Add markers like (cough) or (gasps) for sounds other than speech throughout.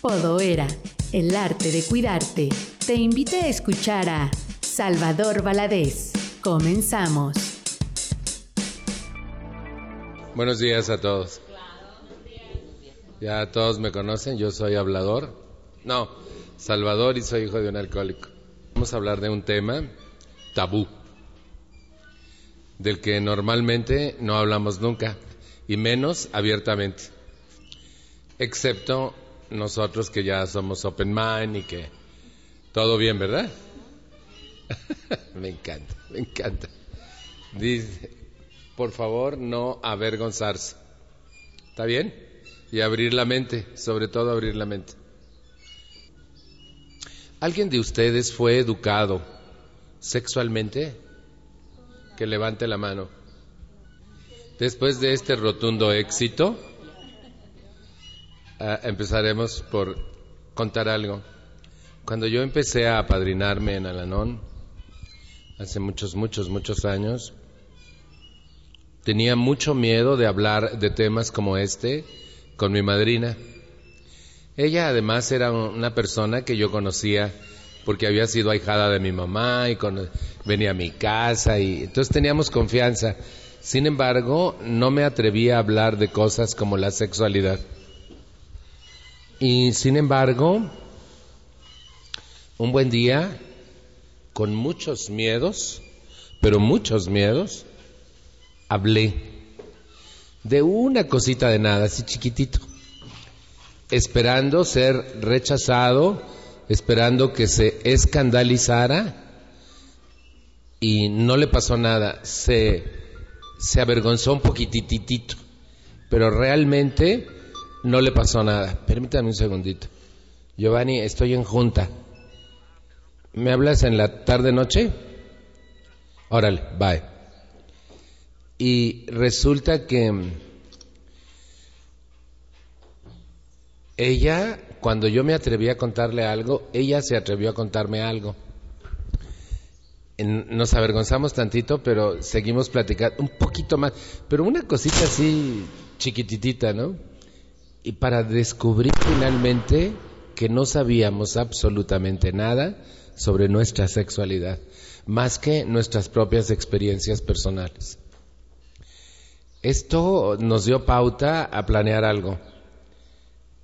Podoera, el arte de cuidarte, te invita a escuchar a Salvador Valadez. Comenzamos. Buenos días a todos. Ya todos me conocen, yo soy hablador. No, Salvador y soy hijo de un alcohólico. Vamos a hablar de un tema tabú, del que normalmente no hablamos nunca, y menos abiertamente, excepto nosotros que ya somos open mind y que todo bien, ¿verdad? (laughs) me encanta, me encanta. Dice, por favor, no avergonzarse. ¿Está bien? Y abrir la mente, sobre todo abrir la mente. ¿Alguien de ustedes fue educado sexualmente? Que levante la mano. Después de este rotundo éxito, ah, empezaremos por contar algo. Cuando yo empecé a apadrinarme en Alanón, hace muchos, muchos, muchos años, tenía mucho miedo de hablar de temas como este con mi madrina. Ella además era una persona que yo conocía porque había sido ahijada de mi mamá y venía a mi casa y entonces teníamos confianza. Sin embargo, no me atrevía a hablar de cosas como la sexualidad. Y sin embargo, un buen día, con muchos miedos, pero muchos miedos, hablé de una cosita de nada, así chiquitito, esperando ser rechazado, esperando que se escandalizara y no le pasó nada, se, se avergonzó un poquititito, pero realmente no le pasó nada. Permítame un segundito. Giovanni, estoy en junta. ¿Me hablas en la tarde noche? Órale, bye. Y resulta que ella, cuando yo me atreví a contarle algo, ella se atrevió a contarme algo. Nos avergonzamos tantito, pero seguimos platicando un poquito más, pero una cosita así chiquititita, ¿no? Y para descubrir finalmente que no sabíamos absolutamente nada sobre nuestra sexualidad, más que nuestras propias experiencias personales. Esto nos dio pauta a planear algo,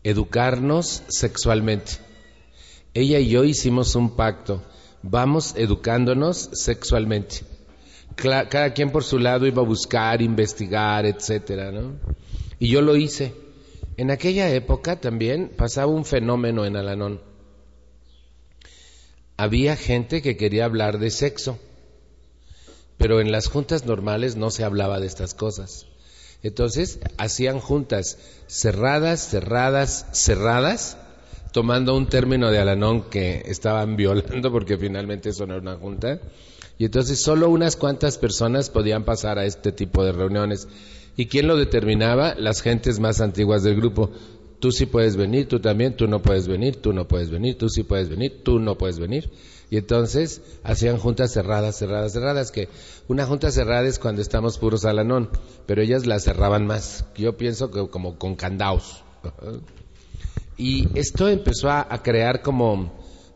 educarnos sexualmente. Ella y yo hicimos un pacto, vamos educándonos sexualmente. Cada quien por su lado iba a buscar, investigar, etcétera, ¿no? Y yo lo hice. En aquella época también pasaba un fenómeno en Alanón. Había gente que quería hablar de sexo pero en las juntas normales no se hablaba de estas cosas. Entonces hacían juntas cerradas, cerradas, cerradas, tomando un término de Alanón que estaban (laughs) violando porque finalmente eso no era una junta. Y entonces solo unas cuantas personas podían pasar a este tipo de reuniones. ¿Y quién lo determinaba? Las gentes más antiguas del grupo. Tú sí puedes venir, tú también, tú no puedes venir, tú no puedes venir, tú sí puedes venir, tú no puedes venir. Y entonces hacían juntas cerradas, cerradas, cerradas, que una junta cerrada es cuando estamos puros alanón, pero ellas la cerraban más. Yo pienso que como con candaos. (laughs) Y esto empezó a, a crear como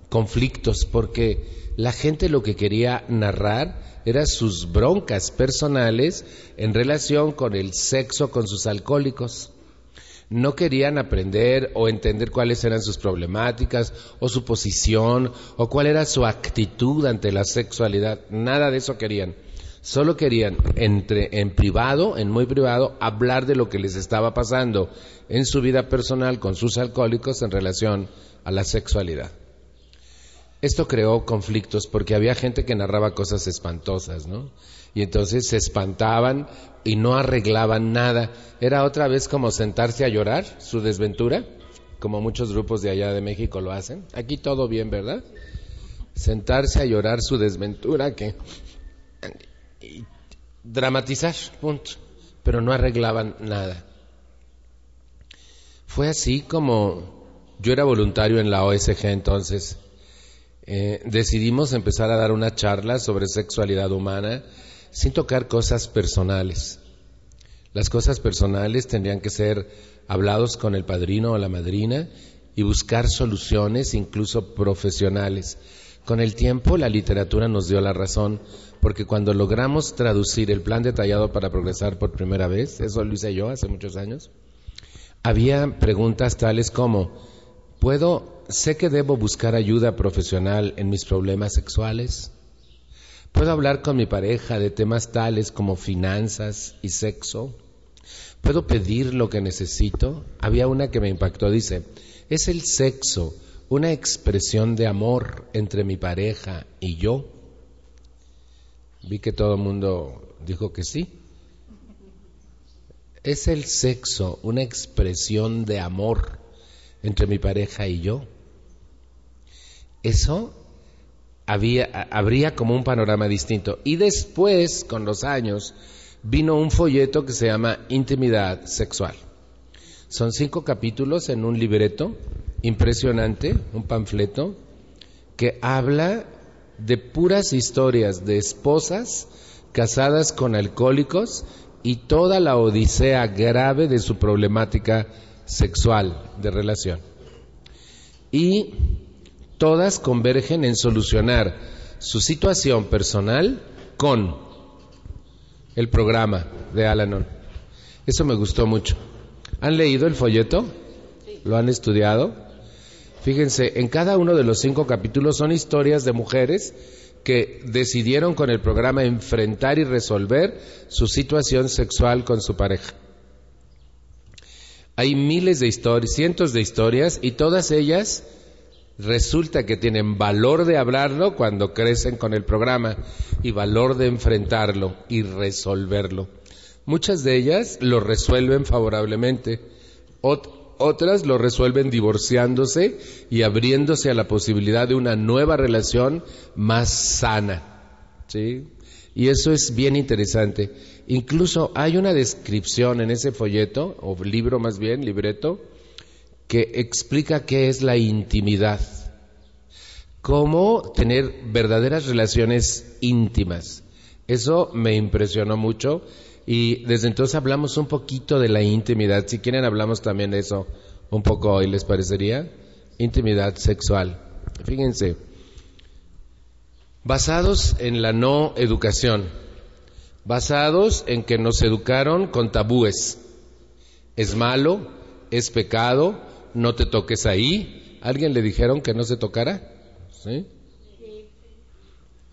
conflictos, porque la gente lo que quería narrar era sus broncas personales en relación con el sexo con sus alcohólicos no querían aprender o entender cuáles eran sus problemáticas o su posición o cuál era su actitud ante la sexualidad. Nada de eso querían. Solo querían entre en privado, en muy privado, hablar de lo que les estaba pasando en su vida personal con sus alcohólicos en relación a la sexualidad. Esto creó conflictos porque había gente que narraba cosas espantosas, ¿no? Y entonces se espantaban y no arreglaban nada. Era otra vez como sentarse a llorar su desventura, como muchos grupos de allá de México lo hacen. Aquí todo bien, ¿verdad? Sentarse a llorar su desventura, que dramatizar, punto. Pero no arreglaban nada. Fue así como yo era voluntario en la OSG entonces eh, decidimos empezar a dar una charla sobre sexualidad humana sin tocar cosas personales. Las cosas personales tendrían que ser hablados con el padrino o la madrina y buscar soluciones, incluso profesionales. Con el tiempo la literatura nos dio la razón, porque cuando logramos traducir el plan detallado para progresar por primera vez, eso lo hice yo hace muchos años, había preguntas tales como, ¿puedo, sé que debo buscar ayuda profesional en mis problemas sexuales? ¿Puedo hablar con mi pareja de temas tales como finanzas y sexo? ¿Puedo pedir lo que necesito? Había una que me impactó, dice, ¿es el sexo una expresión de amor entre mi pareja y yo? Vi que todo el mundo dijo que sí. ¿Es el sexo una expresión de amor entre mi pareja y yo? Eso habría como un panorama distinto. Y después, con los años, vino un folleto que se llama Intimidad Sexual. Son cinco capítulos en un libreto impresionante, un panfleto, que habla de puras historias de esposas casadas con alcohólicos y toda la odisea grave de su problemática sexual de relación. Y todas convergen en solucionar su situación personal con el programa de Alanon. Eso me gustó mucho. ¿Han leído el folleto? ¿Lo han estudiado? Fíjense, en cada uno de los cinco capítulos son historias de mujeres que decidieron con el programa enfrentar y resolver su situación sexual con su pareja. Hay miles de historias, cientos de historias y todas ellas resulta que tienen valor de hablarlo cuando crecen con el programa y valor de enfrentarlo y resolverlo. Muchas de ellas lo resuelven favorablemente, otras lo resuelven divorciándose y abriéndose a la posibilidad de una nueva relación más sana. ¿sí? Y eso es bien interesante. Incluso hay una descripción en ese folleto, o libro más bien, libreto, que explica qué es la intimidad, cómo tener verdaderas relaciones íntimas. Eso me impresionó mucho y desde entonces hablamos un poquito de la intimidad. Si quieren hablamos también de eso un poco hoy, ¿les parecería? Intimidad sexual. Fíjense, basados en la no educación, basados en que nos educaron con tabúes. Es malo, es pecado, no te toques ahí. ¿Alguien le dijeron que no se tocara? ¿Sí?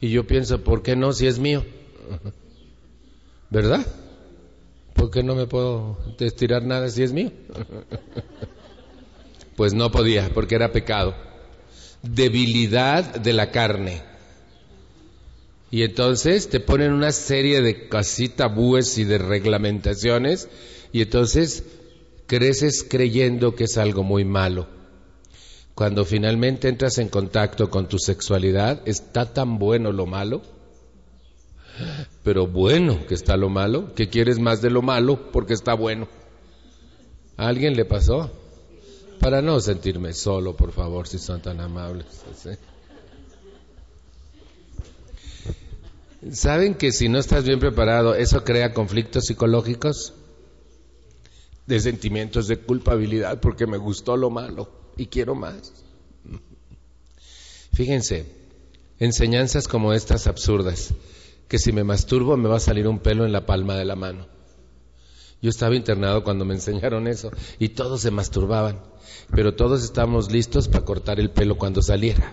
Y yo pienso, ¿por qué no si es mío? (laughs) ¿Verdad? ¿Por qué no me puedo estirar nada si es mío? (laughs) Pues no podía, porque era pecado. Debilidad de la carne. Y entonces te ponen una serie de casi tabúes y de reglamentaciones y entonces creces creyendo que es algo muy malo. Cuando finalmente entras en contacto con tu sexualidad, está tan bueno lo malo, pero bueno que está lo malo, que quieres más de lo malo porque está bueno. ¿A alguien le pasó? Para no sentirme solo, por favor, si son tan amables. ¿Saben que si no estás bien preparado, eso crea conflictos psicológicos? de sentimientos de culpabilidad porque me gustó lo malo y quiero más. Fíjense, enseñanzas como estas absurdas, que si me masturbo me va a salir un pelo en la palma de la mano. Yo estaba internado cuando me enseñaron eso y todos se masturbaban, pero todos estábamos listos para cortar el pelo cuando saliera.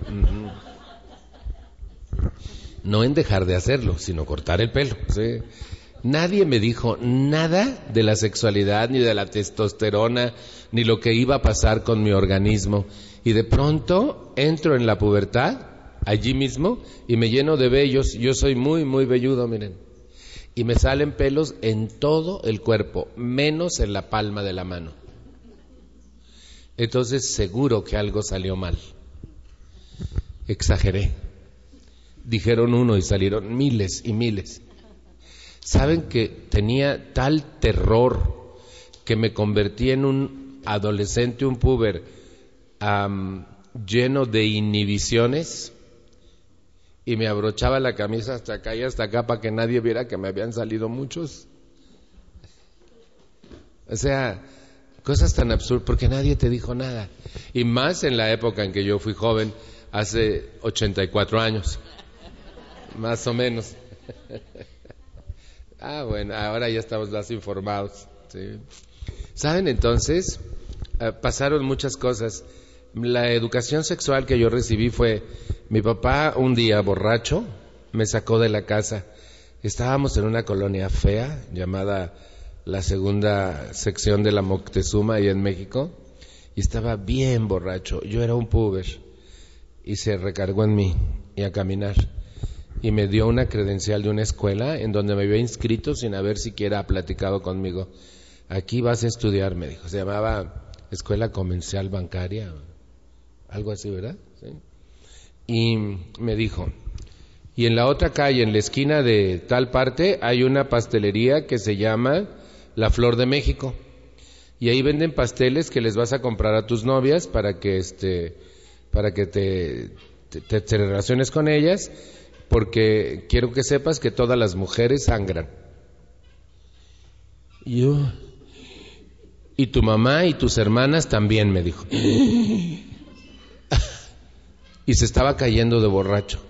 No en dejar de hacerlo, sino cortar el pelo. Nadie me dijo nada de la sexualidad, ni de la testosterona, ni lo que iba a pasar con mi organismo. Y de pronto entro en la pubertad, allí mismo, y me lleno de vellos. Yo soy muy, muy velludo, miren. Y me salen pelos en todo el cuerpo, menos en la palma de la mano. Entonces seguro que algo salió mal. Exageré. Dijeron uno y salieron miles y miles. Saben que tenía tal terror que me convertí en un adolescente, un puber, lleno de inhibiciones y me abrochaba la camisa hasta acá y hasta acá para que nadie viera que me habían salido muchos. O sea, Cosas tan absurdas, porque nadie te dijo nada. Y más en la época en que yo fui joven, hace 84 años. Más o menos. (laughs) ah, bueno, ahora ya estamos más informados. ¿Saben entonces? Eh, pasaron muchas cosas. La educación sexual que yo recibí fue, mi papá un día borracho me sacó de la casa. Estábamos en una colonia fea llamada la segunda sección de la Moctezuma ahí en México y estaba bien borracho. Yo era un puber y se recargó en mí y a caminar y me dio una credencial de una escuela en donde me había inscrito sin haber siquiera platicado conmigo. Aquí vas a estudiar, me dijo. Se llamaba Escuela Comercial Bancaria, algo así, ¿verdad? Y me dijo, y en la otra calle, en la esquina de tal parte, hay una pastelería que se llama La Flor de México. Y ahí venden pasteles que les vas a comprar a tus novias para que este para que te, te relaciones con ellas porque quiero que sepas que todas las mujeres sangran. Yo. Y tu mamá y tus hermanas también, me dijo. (laughs) y se estaba cayendo de borracho.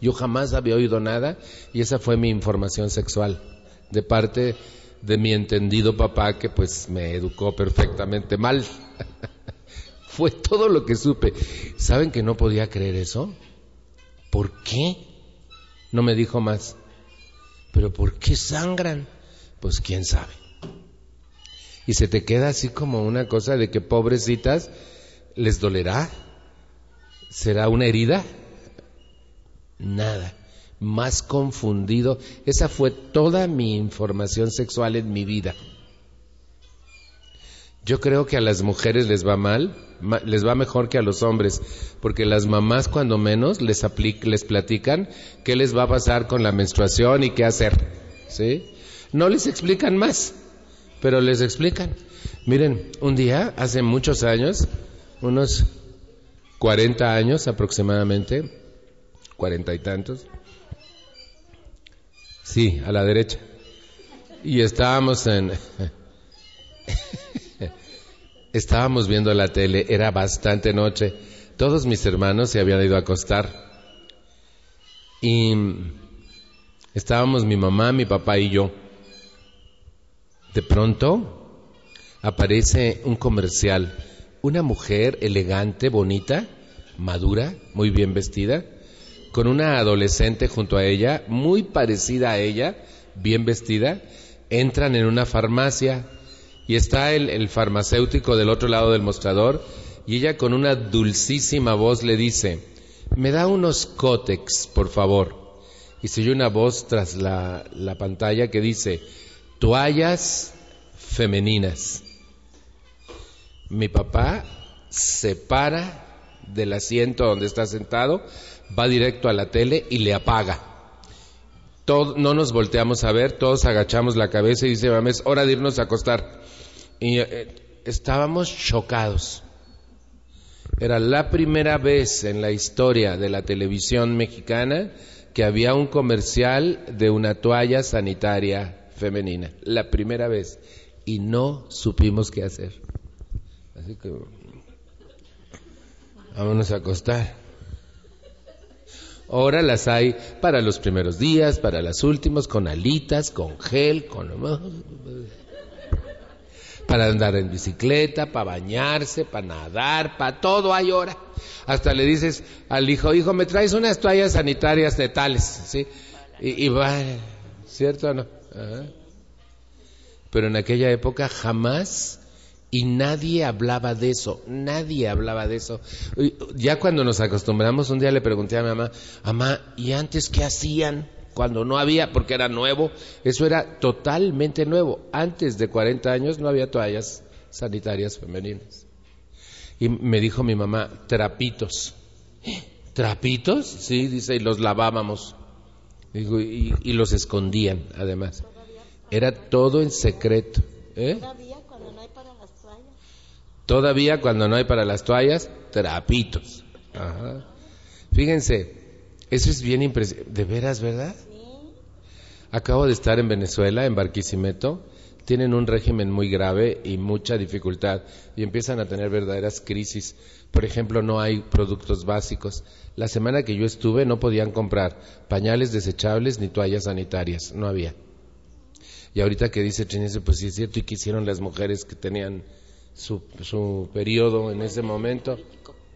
Yo jamás había oído nada y esa fue mi información sexual de parte de mi entendido papá que pues me educó perfectamente mal. (laughs) fue todo lo que supe. ¿Saben que no podía creer eso? ¿Por qué? No me dijo más. Pero ¿por qué sangran? Pues quién sabe. Y se te queda así como una cosa de que pobrecitas les dolerá. ¿Será una herida? Nada. Más confundido. Esa fue toda mi información sexual en mi vida. Yo creo que a las mujeres les va mal, les va mejor que a los hombres, porque las mamás cuando menos les, les platican qué les va a pasar con la menstruación y qué hacer. ¿sí? No les explican más, pero les explican. Miren, un día, hace muchos años, unos 40 años aproximadamente, cuarenta y tantos, sí, a la derecha, y estábamos en... (laughs) Estábamos viendo la tele, era bastante noche. Todos mis hermanos se habían ido a acostar. Y estábamos mi mamá, mi papá y yo. De pronto aparece un comercial. Una mujer elegante, bonita, madura, muy bien vestida, con una adolescente junto a ella, muy parecida a ella, bien vestida, entran en una farmacia y está el, farmacéutico del otro lado del mostrador y ella con una dulcísima voz le dice, me da unos cótex, por favor. Y se oye una voz tras la, la pantalla que dice, toallas femeninas. Mi papá se para del asiento donde está sentado, va directo a la tele y le apaga. no nos volteamos a ver, todos agachamos la cabeza y dice, mamá, es hora de irnos a acostar. Y eh, estábamos chocados. Era la primera vez en la historia de la televisión mexicana que había un comercial de una toalla sanitaria femenina. La primera vez. Y no supimos qué hacer. Así que vámonos a acostar. Ahora las hay para los primeros días, para los últimos, con alitas, con gel, con para andar en bicicleta, para bañarse, para nadar, para todo hay hora. Hasta le dices al hijo, hijo, me traes unas toallas sanitarias de tales, ¿sí? Y, va, ¿cierto o no? Pero en aquella época jamás y nadie hablaba de eso, nadie hablaba de eso. Ya cuando nos acostumbramos, un día le pregunté a mi mamá, mamá, ¿y antes qué hacían? Cuando no había, porque era nuevo, eso era totalmente nuevo. Antes de 40 años no había toallas sanitarias femeninas. Y me dijo mi mamá, trapitos. (gasps) ¿Trapitos? Sí, dice, y los lavábamos. y, los escondían, además. Era todo en secreto. ¿eh? Todavía cuando no hay para las toallas. Todavía cuando no hay para las toallas, trapitos. Fíjense, eso es bien impresionante. ¿De veras, verdad? Acabo de estar en Venezuela, en Barquisimeto. tienen un régimen muy grave y mucha dificultad y empiezan a tener verdaderas crisis. Por ejemplo, no hay productos básicos. La semana que yo estuve no podían comprar pañales desechables ni toallas sanitarias, no había. Y ahorita que dice Chinese, pues sí es cierto, y que hicieron las mujeres que tenían su, su periodo en ese momento,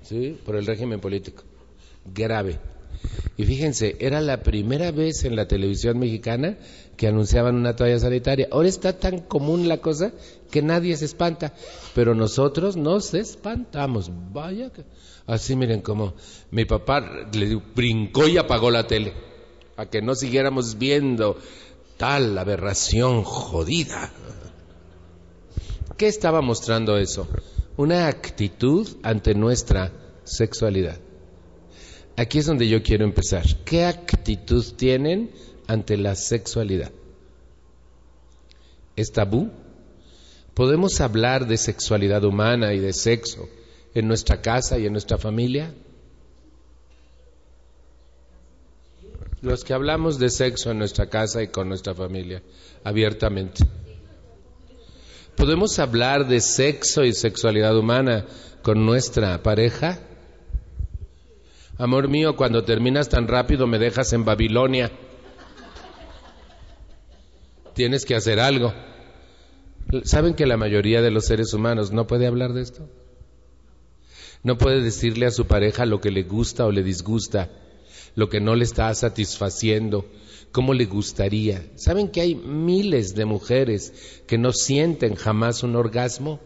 ¿sí? Por el régimen político. Grave. Y fíjense, era la primera vez en la televisión mexicana que anunciaban una toalla sanitaria. Ahora está tan común la cosa que nadie se espanta, pero nosotros nos espantamos. Vaya. Así miren como mi papá le brincó y apagó la tele, a que no siguiéramos viendo tal aberración jodida. ¿Qué estaba mostrando eso? Una actitud ante nuestra sexualidad. Aquí es donde yo quiero empezar. ¿Qué actitud tienen ante la sexualidad? ¿Es tabú? ¿Podemos hablar de sexualidad humana y de sexo en nuestra casa y en nuestra familia? Los que hablamos de sexo en nuestra casa y con nuestra familia, abiertamente. ¿Podemos hablar de sexo y sexualidad humana con nuestra pareja? Amor mío, cuando terminas tan rápido me dejas en Babilonia. Tienes que hacer algo. ¿Saben que la mayoría de los seres humanos no puede hablar de esto? No puede decirle a su pareja lo que le gusta o le disgusta, lo que no le está satisfaciendo, cómo le gustaría. ¿Saben que hay miles de mujeres que no sienten jamás un orgasmo?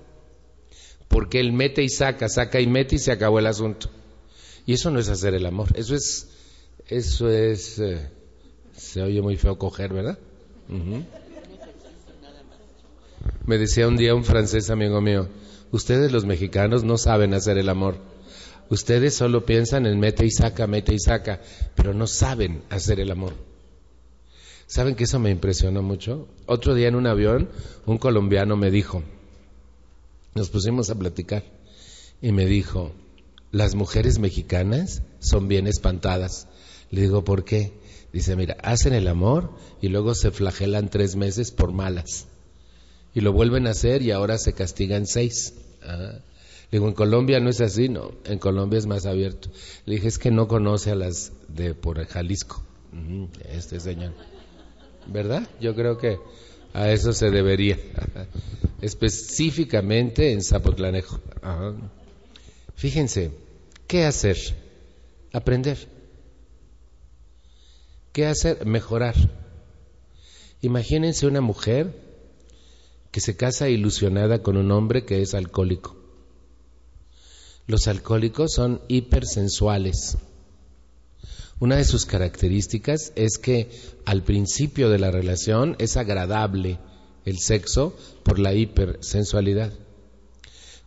Porque él mete y saca, saca y mete y se acabó el asunto. Y eso no es hacer el amor, eso es, eso es, eh, se oye muy feo coger, ¿verdad? Me decía un día un francés amigo mío, ustedes los mexicanos no saben hacer el amor. Ustedes solo piensan en mete y saca, mete y saca, pero no saben hacer el amor. ¿Saben que eso me impresionó mucho? Otro día en un avión, un colombiano me dijo, nos pusimos a platicar, y me dijo, las mujeres mexicanas son bien espantadas. Le digo, ¿por qué? Dice, mira, hacen el amor y luego se flagelan tres meses por malas. Y lo vuelven a hacer y ahora se castigan seis. Le digo, en Colombia no es así, no. En Colombia es más abierto. Le dije, es que no conoce a las de por Jalisco. Este señor. ¿Verdad? Yo creo que a eso se debería. (laughs) Específicamente en Zapotlanejo. Ajá. Fíjense, ¿qué hacer? Aprender. ¿Qué hacer? Mejorar. Imagínense una mujer que se casa ilusionada con un hombre que es alcohólico. Los alcohólicos son hipersensuales. Una de sus características es que al principio de la relación es agradable el sexo por la hipersensualidad.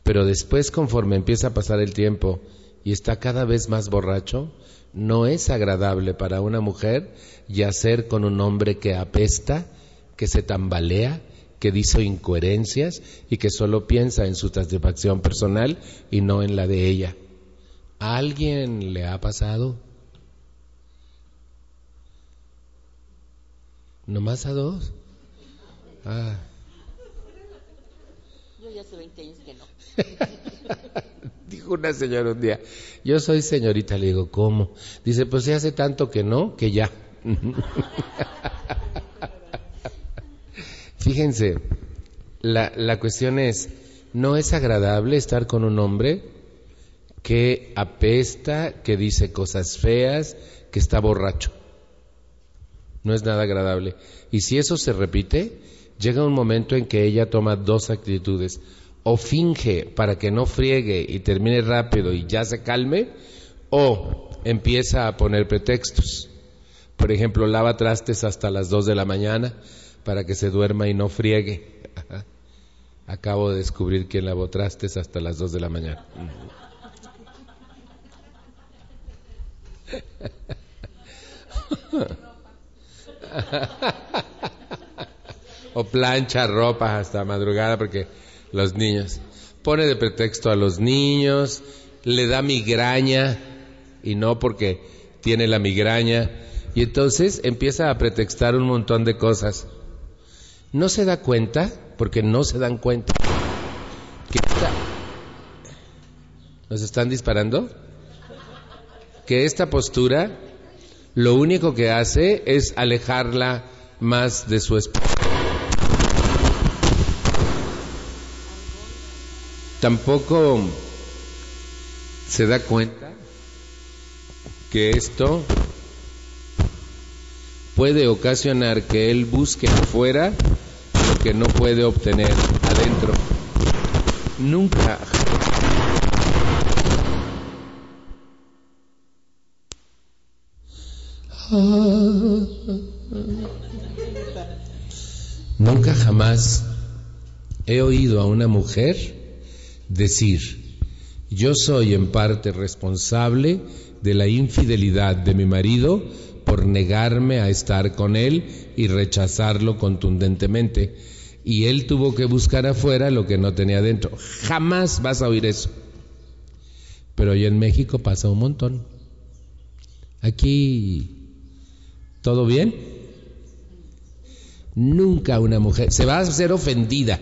Pero después, conforme empieza a pasar el tiempo y está cada vez más borracho, no es agradable para una mujer yacer con un hombre que apesta, que se tambalea, que dice incoherencias y que solo piensa en su satisfacción personal y no en la de ella. ¿A alguien le ha pasado? ¿Nomás a dos? Ah. Yo ya hace 20 años que no. (laughs) Dijo una señora un día, yo soy señorita, le digo, ¿cómo? Dice, pues se hace tanto que no, que ya. (laughs) Fíjense, la, la cuestión es, no es agradable estar con un hombre que apesta, que dice cosas feas, que está borracho. No es nada agradable. Y si eso se repite, llega un momento en que ella toma dos actitudes o finge para que no friegue y termine rápido y ya se calme, o empieza a poner pretextos. Por ejemplo, lava trastes hasta las 2 de la mañana para que se duerma y no friegue. (laughs) Acabo de descubrir quién lavó trastes hasta las 2 de la mañana. (laughs) (laughs) o plancha ropa hasta madrugada porque los niños. Pone de pretexto a los niños, le da migraña y no porque tiene la migraña. Y entonces empieza a pretextar un montón de cosas. No se da cuenta porque no se dan cuenta que esta... ¿Nos están disparando? Que esta postura lo único que hace es alejarla más de su esposo. Tampoco se da cuenta que esto puede ocasionar que él busque afuera lo que no puede obtener adentro. Nunca Nunca jamás he oído a una mujer decir, yo soy en parte responsable de la infidelidad de mi marido por negarme a estar con él y rechazarlo contundentemente. Y él tuvo que buscar afuera lo que no tenía dentro. Jamás vas a oír eso. Pero hoy en México pasa un montón. Aquí ¿Todo bien? Nunca una mujer se va a hacer ofendida,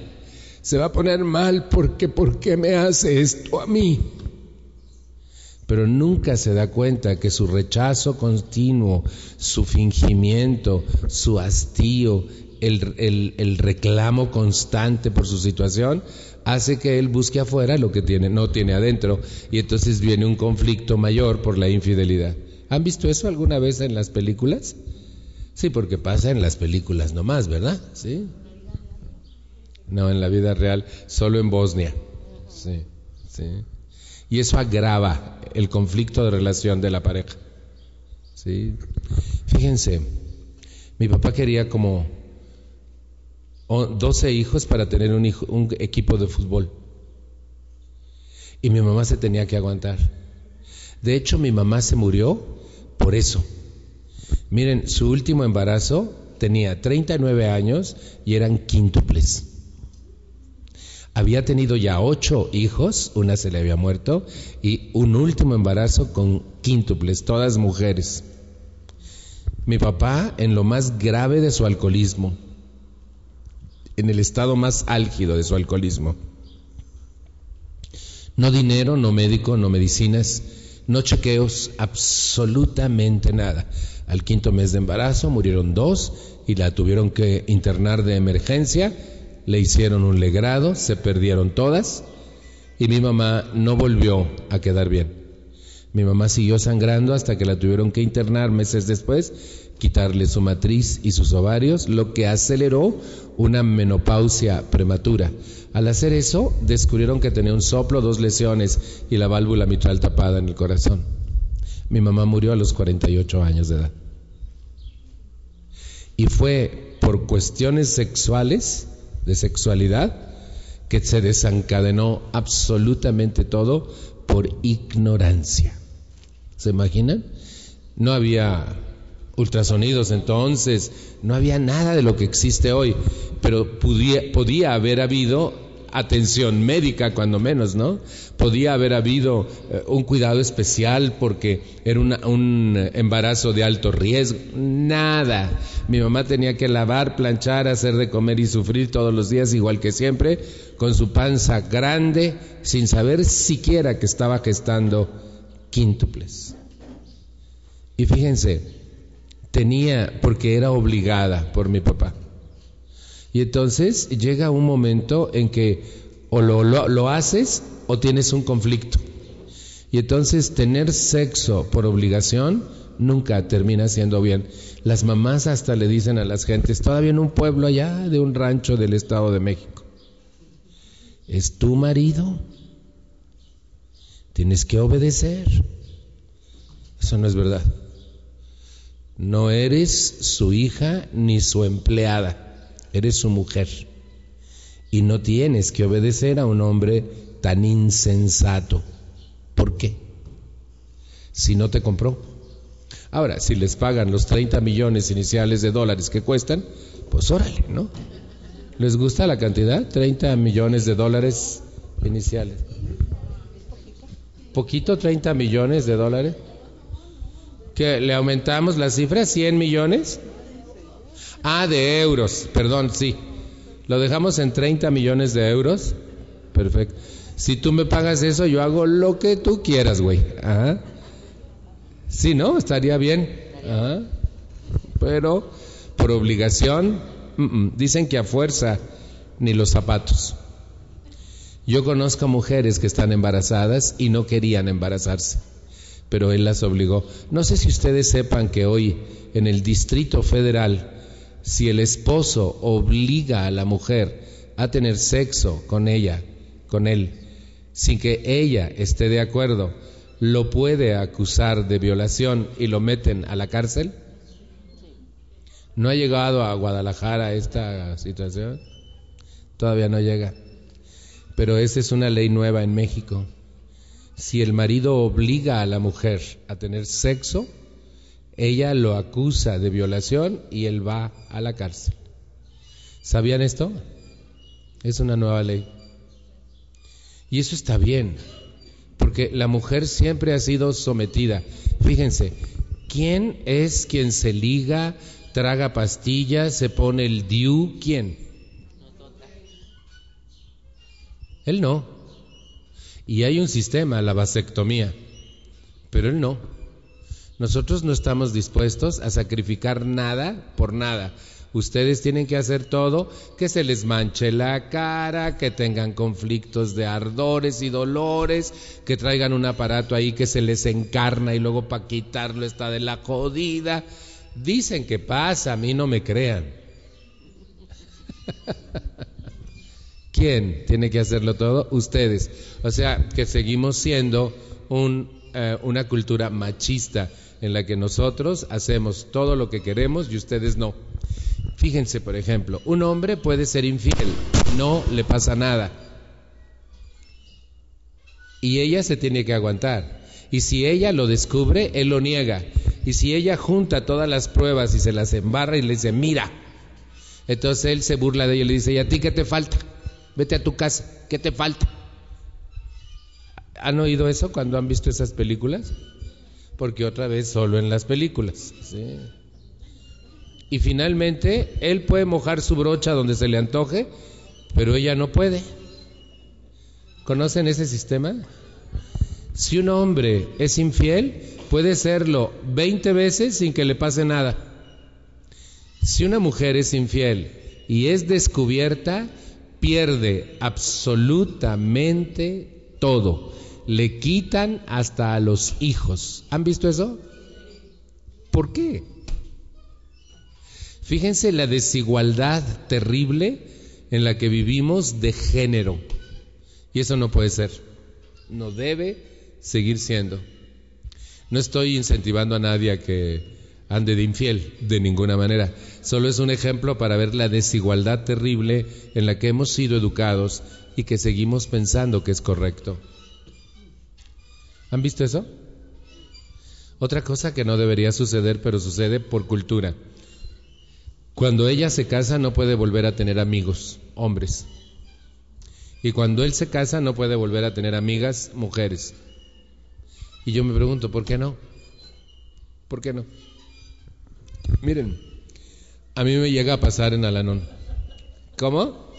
se va a poner mal porque ¿por qué me hace esto a mí? Pero nunca se da cuenta que su rechazo continuo, su fingimiento, su hastío, el, el reclamo constante por su situación, hace que él busque afuera lo que tiene, no tiene adentro, y entonces viene un conflicto mayor por la infidelidad. ¿Han visto eso alguna vez en las películas? Sí, porque pasa en las películas nomás, ¿verdad? Sí. No, en la vida real, solo en Bosnia. Sí, sí. Y eso agrava el conflicto de relación de la pareja. Sí. Fíjense, mi papá quería como 12 hijos para tener un, un equipo de fútbol. Y mi mamá se tenía que aguantar. De hecho, mi mamá se murió por eso. Miren, su último embarazo tenía 39 años y eran quíntuples. Había tenido ya ocho hijos, una se le había muerto, y un último embarazo con quíntuples, todas mujeres. Mi papá, en lo más grave de su alcoholismo, en el estado más álgido de su alcoholismo, no dinero, no médico, no medicinas, no chequeos, absolutamente nada. Al quinto mes de embarazo murieron dos y la tuvieron que internar de emergencia, le hicieron un legrado, se perdieron todas y mi mamá no volvió a quedar bien. Mi mamá siguió sangrando hasta que la tuvieron que internar meses después, quitarle su matriz y sus ovarios, lo que aceleró una menopausia prematura. Al hacer eso, descubrieron que tenía un soplo, dos lesiones y la válvula mitral tapada en el corazón. Mi mamá murió a los 48 años de edad. Y fue por cuestiones sexuales, de sexualidad, que se desencadenó absolutamente todo por ignorancia. ¿Se imaginan? No había ultrasonidos entonces, no había nada de lo que existe hoy, pero podía, podía haber habido atención médica, cuando menos, ¿no? Podía haber habido eh, un cuidado especial porque era un embarazo de alto riesgo. Nada. Mi mamá tenía que lavar, planchar, hacer de comer y sufrir todos los días, igual que siempre, con su panza grande, sin saber siquiera que estaba gestando quíntuples. Y fíjense, tenía, porque era obligada por mi papá. Y entonces llega un momento en que o lo, lo, haces o tienes un conflicto. Y entonces tener sexo por obligación nunca termina siendo bien. Las mamás hasta le dicen a las gentes, todavía en un pueblo allá de un rancho del Estado de México, es tu marido, tienes que obedecer. Eso no es verdad. No eres su hija ni su empleada, eres su mujer. Y no tienes que obedecer a un hombre tan insensato. ¿Por qué? Si no te compró. Ahora, si les pagan los 30 millones iniciales de dólares que cuestan, pues órale, ¿no? ¿Les gusta la cantidad? 30 millones de dólares iniciales. ¿Poquito 30 millones de dólares? que le aumentamos la cifra, 100 millones. Ah, de euros, perdón, sí. Lo dejamos en 30 millones de euros. Perfecto. Si tú me pagas eso, yo hago lo que tú quieras, güey. Ajá. Sí, ¿no? Estaría bien. Pero por obligación, dicen que a fuerza ni los zapatos. Yo conozco mujeres que están embarazadas y no querían embarazarse, pero él las obligó. No sé si ustedes sepan que hoy en el Distrito Federal, si el esposo obliga a la mujer a tener sexo con ella, con él, sin que ella esté de acuerdo, lo puede acusar de violación y lo meten a la cárcel. ¿No ha llegado a Guadalajara esta situación? Todavía no llega. Pero esa es una ley nueva en México. Si el marido obliga a la mujer a tener sexo, ella lo acusa de violación y él va a la cárcel. ¿Sabían esto? Es una nueva ley. Y eso está bien, porque la mujer siempre ha sido sometida. Fíjense, ¿quién es quien se liga, traga pastillas, se pone el DIU? ¿Quién? Él no. Y hay un sistema, la vasectomía, pero él no. Nosotros no estamos dispuestos a sacrificar nada por nada. Ustedes tienen que hacer todo, que se les manche la cara, que tengan conflictos de ardores y dolores, que traigan un aparato ahí que se les encarna y luego para quitarlo está de la jodida. Dicen que pasa, a mí no me crean. (laughs) ¿Quién tiene que hacerlo todo? Ustedes. O sea, que seguimos siendo eh, una cultura machista en la que nosotros hacemos todo lo que queremos y ustedes no. Fíjense, por ejemplo, un hombre puede ser infiel, no le pasa nada. Y ella se tiene que aguantar. Y si ella lo descubre, él lo niega. Y si ella junta todas las pruebas y se las embarra y le dice, mira, entonces él se burla de ella y le dice, ¿y a ti qué te falta? Vete a tu casa, ¿qué te falta? ¿Han oído eso cuando han visto esas películas? Porque otra vez solo en las películas. Y finalmente, él puede mojar su brocha donde se le antoje, pero ella no puede. ¿Conocen ese sistema? Si un hombre es infiel, puede serlo 20 veces sin que le pase nada. Si una mujer es infiel y es descubierta, pierde absolutamente todo. Le quitan hasta a los hijos. ¿Han visto eso? ¿Por qué? Fíjense la desigualdad terrible en la que vivimos de género. Y eso no puede ser. No debe seguir siendo. No estoy incentivando a nadie a que ande de infiel, de ninguna manera. Solo es un ejemplo para ver la desigualdad terrible en la que hemos sido educados y que seguimos pensando que es correcto. ¿Han visto eso? Otra cosa que no debería suceder, pero sucede por cultura. Cuando ella se casa no puede volver a tener amigos, hombres. Y cuando él se casa no puede volver a tener amigas, mujeres. Y yo me pregunto, ¿por qué no? ¿Por qué no? Miren, a mí me llega a pasar en Alanón. ¿Cómo?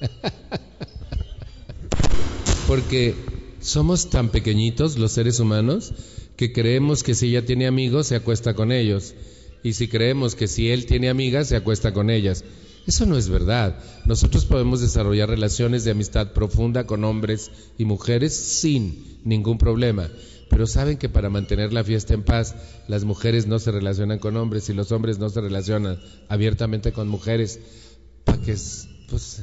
(laughs) Porque somos tan pequeñitos los seres humanos que creemos que si ella tiene amigos se acuesta con ellos. Y si creemos que si él tiene amigas se acuesta con ellas. Eso no es verdad. Nosotros podemos desarrollar relaciones de amistad profunda con hombres y mujeres sin ningún problema. Pero saben que para mantener la fiesta en paz, las mujeres no se relacionan con hombres y los hombres no se relacionan abiertamente con mujeres. Para que, pues,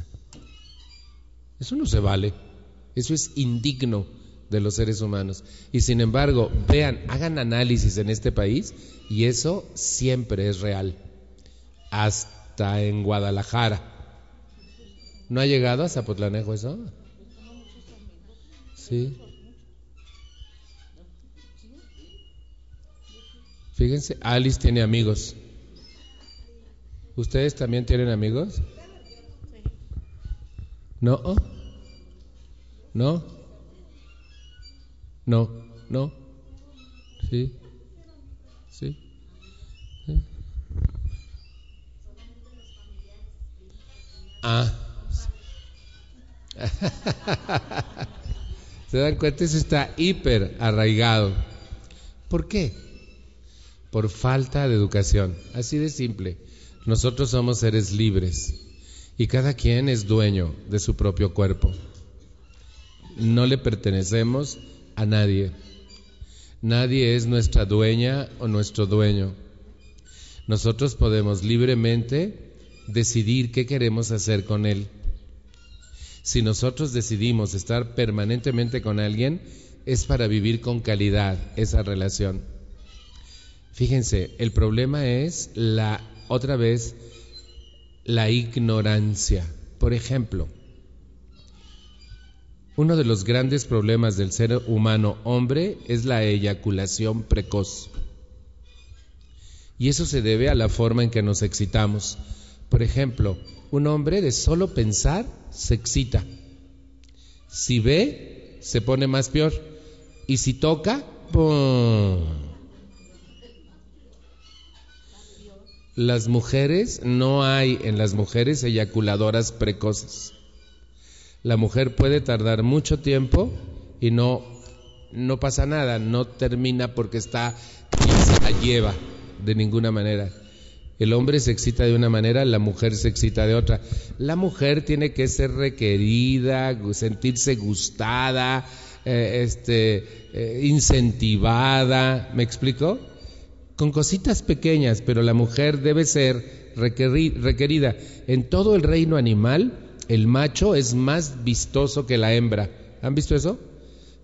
eso no se vale. Eso es indigno de los seres humanos. Y sin embargo, vean, hagan análisis en este país y eso siempre es real. Hasta en Guadalajara. ¿No ha llegado a Zapotlanejo eso? Sí. Fíjense, Alice tiene amigos. ¿Ustedes también tienen amigos? ¿No? ¿No? ¿No? ¿No? ¿Sí? ¿Sí? Ah. (laughs) ¿Se dan cuenta? Eso está hiper arraigado. ¿Por qué? Por falta de educación. Así de simple. Nosotros somos seres libres y cada quien es dueño de su propio cuerpo. No le pertenecemos a nadie. Nadie es nuestra dueña o nuestro dueño. Nosotros podemos libremente decidir qué queremos hacer con él. Si nosotros decidimos estar permanentemente con alguien, es para vivir con calidad esa relación. Fíjense, el problema es la, otra vez, la ignorancia. Por ejemplo, uno de los grandes problemas del ser humano hombre es la eyaculación precoz. Y eso se debe a la forma en que nos excitamos. Por ejemplo, un hombre de solo pensar se excita. Si ve, se pone más peor. Y si toca, ¡pum! Las mujeres, no hay en las mujeres eyaculadoras precoces. La mujer puede tardar mucho tiempo y no, no pasa nada, no termina porque está y se la lleva de ninguna manera. El hombre se excita de una manera, la mujer se excita de otra. La mujer tiene que ser requerida, sentirse gustada, eh, este, eh, incentivada, ¿me explico? Con cositas pequeñas, pero la mujer debe ser requerida. En todo el reino animal, el macho es más vistoso que la hembra. ¿Han visto eso?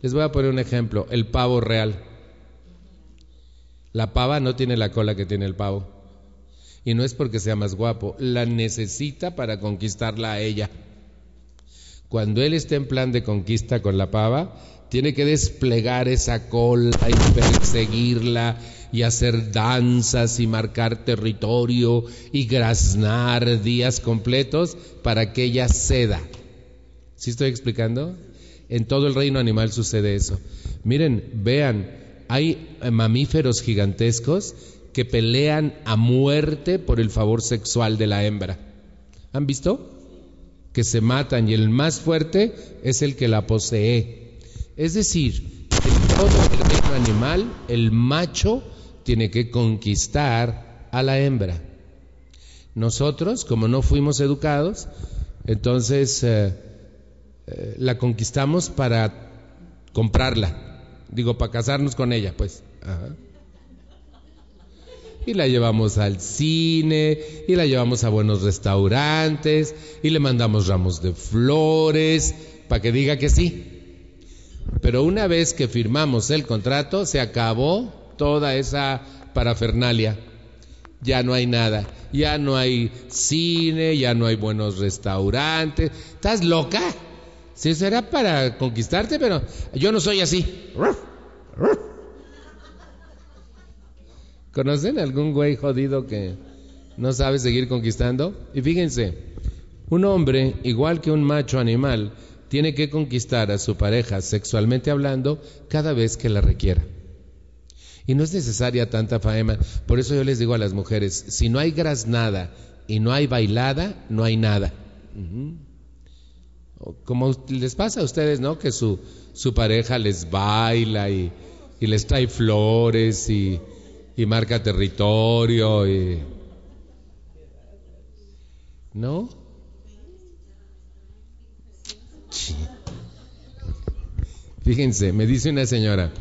Les voy a poner un ejemplo, el pavo real. La pava no tiene la cola que tiene el pavo. Y no es porque sea más guapo, la necesita para conquistarla a ella. Cuando él está en plan de conquista con la pava, tiene que desplegar esa cola y perseguirla y hacer danzas y marcar territorio y graznar días completos para que ella ceda. ¿Sí estoy explicando? En todo el reino animal sucede eso. Miren, vean, hay mamíferos gigantescos que pelean a muerte por el favor sexual de la hembra. ¿Han visto? Que se matan y el más fuerte es el que la posee. Es decir, en todo el reino animal, el macho tiene que conquistar a la hembra. Nosotros, como no fuimos educados, entonces eh, eh, la conquistamos para comprarla, digo, para casarnos con ella, pues. Y la llevamos al cine, y la llevamos a buenos restaurantes, y le mandamos ramos de flores, para que diga que sí. Pero una vez que firmamos el contrato, se acabó toda esa parafernalia. Ya no hay nada, ya no hay cine, ya no hay buenos restaurantes. ¿Estás loca? Si será para conquistarte, pero yo no soy así. ¿Conocen algún güey jodido que no sabe seguir conquistando? Y fíjense, un hombre, igual que un macho animal, tiene que conquistar a su pareja sexualmente hablando cada vez que la requiera. Y no es necesaria tanta faema. Por eso yo les digo a las mujeres, si no hay graznada y no hay bailada, no hay nada. Como les pasa a ustedes, ¿no? Que su, su pareja les baila y, y les trae flores y, y marca territorio y... ¿No? Fíjense, me dice una señora,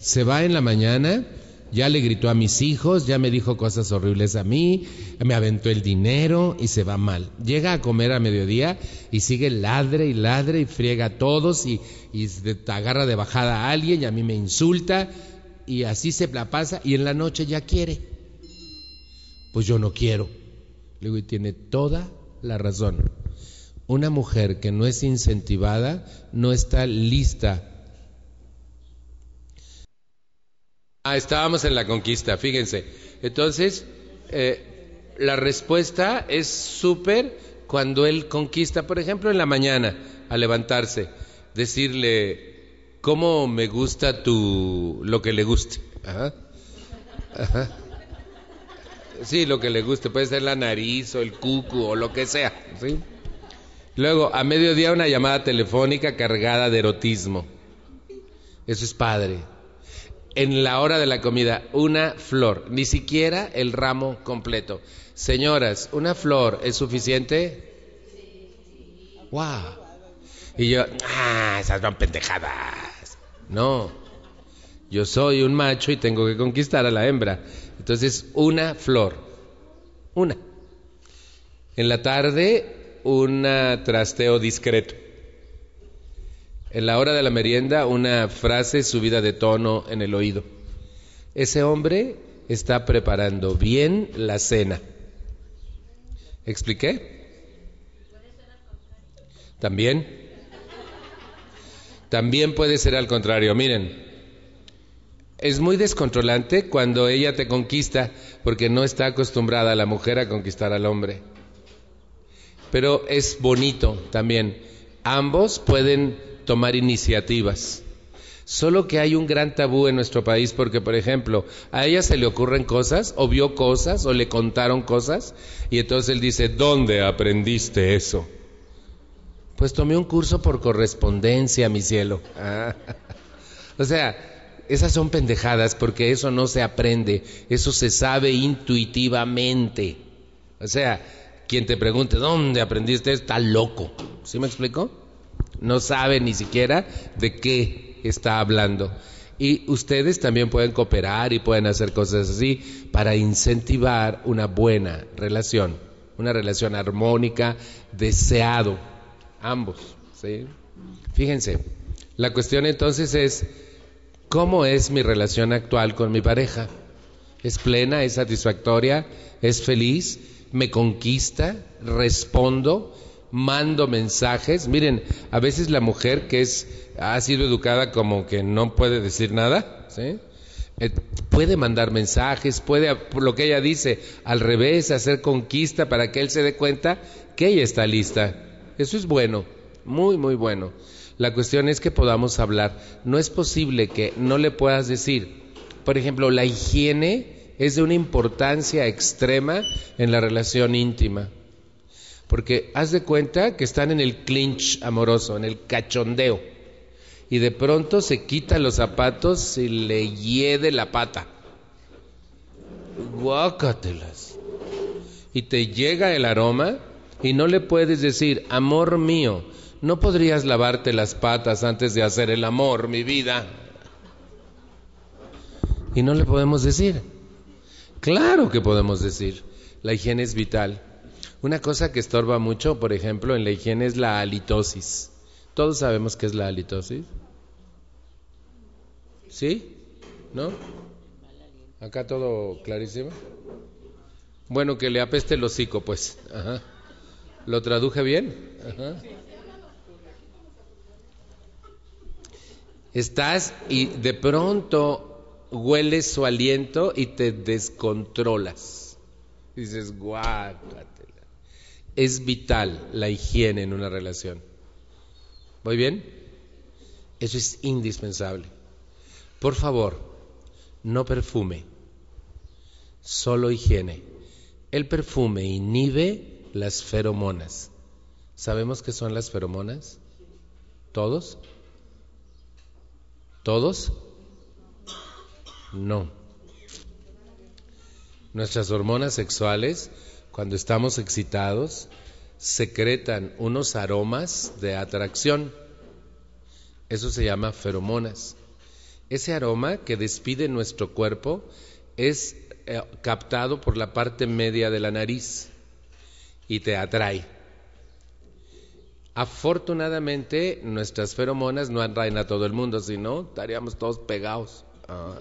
se va en la mañana, ya le gritó a mis hijos, ya me dijo cosas horribles a mí, me aventó el dinero y se va mal. Llega a comer a mediodía y sigue ladre y ladre y friega a todos y, y agarra de bajada a alguien y a mí me insulta y así se la pasa y en la noche ya quiere. Pues yo no quiero. Le digo, y tiene toda la razón. Una mujer que no es incentivada no está lista Ah, estábamos en la conquista, fíjense. Entonces, eh, la respuesta es súper cuando él conquista, por ejemplo, en la mañana, al levantarse, decirle, ¿cómo me gusta tu, lo que le guste? Sí, lo que le guste, puede ser la nariz o el cucu o lo que sea. ¿sí? Luego, a mediodía una llamada telefónica cargada de erotismo. Eso es padre. En la hora de la comida, una flor, ni siquiera el ramo completo. Señoras, ¿una flor es suficiente? ¡Wow! Y yo, ah, esas son pendejadas. No, yo soy un macho y tengo que conquistar a la hembra. Entonces, una flor, una. En la tarde, un trasteo discreto. En la hora de la merienda, una frase subida de tono en el oído. Ese hombre está preparando bien la cena. ¿Expliqué? También. También puede ser al contrario. Miren, es muy descontrolante cuando ella te conquista porque no está acostumbrada la mujer a conquistar al hombre. Pero es bonito también. Ambos pueden tomar iniciativas. Solo que hay un gran tabú en nuestro país porque, por ejemplo, a ella se le ocurren cosas, o vio cosas, o le contaron cosas, y entonces él dice, ¿dónde aprendiste eso? Pues tomé un curso por correspondencia, mi cielo. (laughs) o sea, esas son pendejadas porque eso no se aprende, eso se sabe intuitivamente. O sea, quien te pregunte dónde aprendiste está loco. ¿Sí me explico? No sabe ni siquiera de qué está hablando. Y ustedes también pueden cooperar y pueden hacer cosas así para incentivar una buena relación, una relación armónica, deseado, ambos. ¿sí? Fíjense, la cuestión entonces es ¿Cómo es mi relación actual con mi pareja? ¿Es plena? ¿Es satisfactoria? ¿Es feliz? ¿Me conquista? ¿Respondo? ¿Mando mensajes? Miren, a veces la mujer que es, ha sido educada como que no puede decir nada, ¿sí? Eh, puede mandar mensajes, puede, lo que ella dice, al revés, hacer conquista para que él se dé cuenta que ella está lista. Eso es bueno, muy, muy bueno. La cuestión es que podamos hablar. No es posible que no le puedas decir, por ejemplo, la higiene es de una importancia extrema en la relación íntima. Porque haz de cuenta que están en el clinch amoroso, en el cachondeo. Y de pronto se quita los zapatos y le hiede la pata. Guácatelas. Y te llega el aroma y no le puedes decir, amor mío, ¿No podrías lavarte las patas antes de hacer el amor, mi vida? Y no le podemos decir. Claro que podemos decir. La higiene es vital. Una cosa que estorba mucho, por ejemplo, en la higiene es la halitosis. Todos sabemos qué es la halitosis. ¿Sí? ¿No? Acá todo clarísimo. Bueno, que le apeste el hocico, pues. ¿Lo traduje bien? Estás y de pronto hueles su aliento y te descontrolas. Dices, guácatela. Es vital la higiene en una relación. ¿Muy bien? Eso es indispensable. Por favor, no perfume, solo higiene. El perfume inhibe las feromonas. ¿Sabemos qué son las feromonas? ¿Todos? ¿Todos? No. Nuestras hormonas sexuales, cuando estamos excitados, secretan unos aromas de atracción. Eso se llama feromonas. Ese aroma que despide nuestro cuerpo es eh, captado por la parte media de la nariz y te atrae. Afortunadamente, nuestras feromonas no atraen a todo el mundo, si no, estaríamos todos pegados. Ah.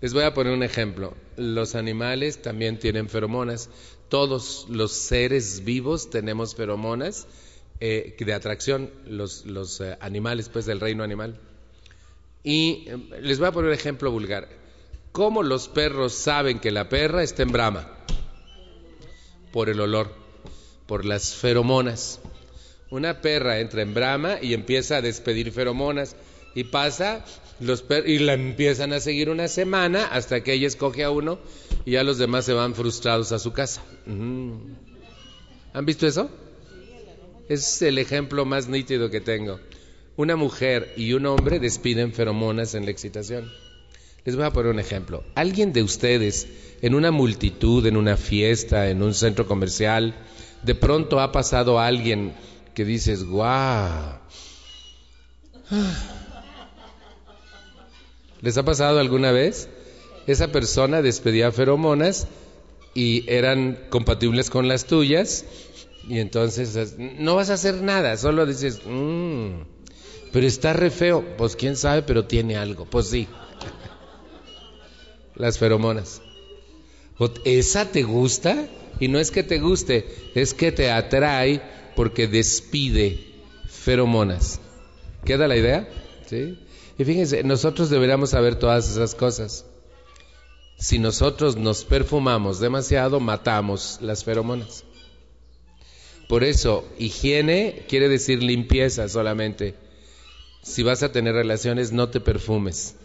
Les voy a poner un ejemplo. Los animales también tienen feromonas. Todos los seres vivos tenemos feromonas eh, de atracción, los, eh, animales, pues del reino animal. Y eh, les voy a poner un ejemplo vulgar. ¿Cómo los perros saben que la perra está en brama? Por el olor por las feromonas. Una perra entra en brama y empieza a despedir feromonas. Y pasa, los y la empiezan a seguir una semana hasta que ella escoge a uno y ya los demás se van frustrados a su casa. ¿Han visto eso? Es el ejemplo más nítido que tengo. Una mujer y un hombre despiden feromonas en la excitación. Les voy a poner un ejemplo. ¿Alguien de ustedes en una multitud, en una fiesta, en un centro comercial, de pronto ha pasado alguien que dices, guau? ¿Les ha pasado alguna vez? Esa persona despedía feromonas y eran compatibles con las tuyas y entonces no vas a hacer nada, solo dices, mmm, pero está re feo, pues quién sabe, pero tiene algo, pues sí (laughs) las feromonas. ¿Esa te gusta? Y no es que te guste, es que te atrae porque despide feromonas. ¿Queda la idea? ¿Sí? Y fíjense, nosotros deberíamos saber todas esas cosas. Si nosotros nos perfumamos demasiado, matamos las feromonas. Por eso, higiene quiere decir limpieza solamente. Si vas a tener relaciones, no te perfumes.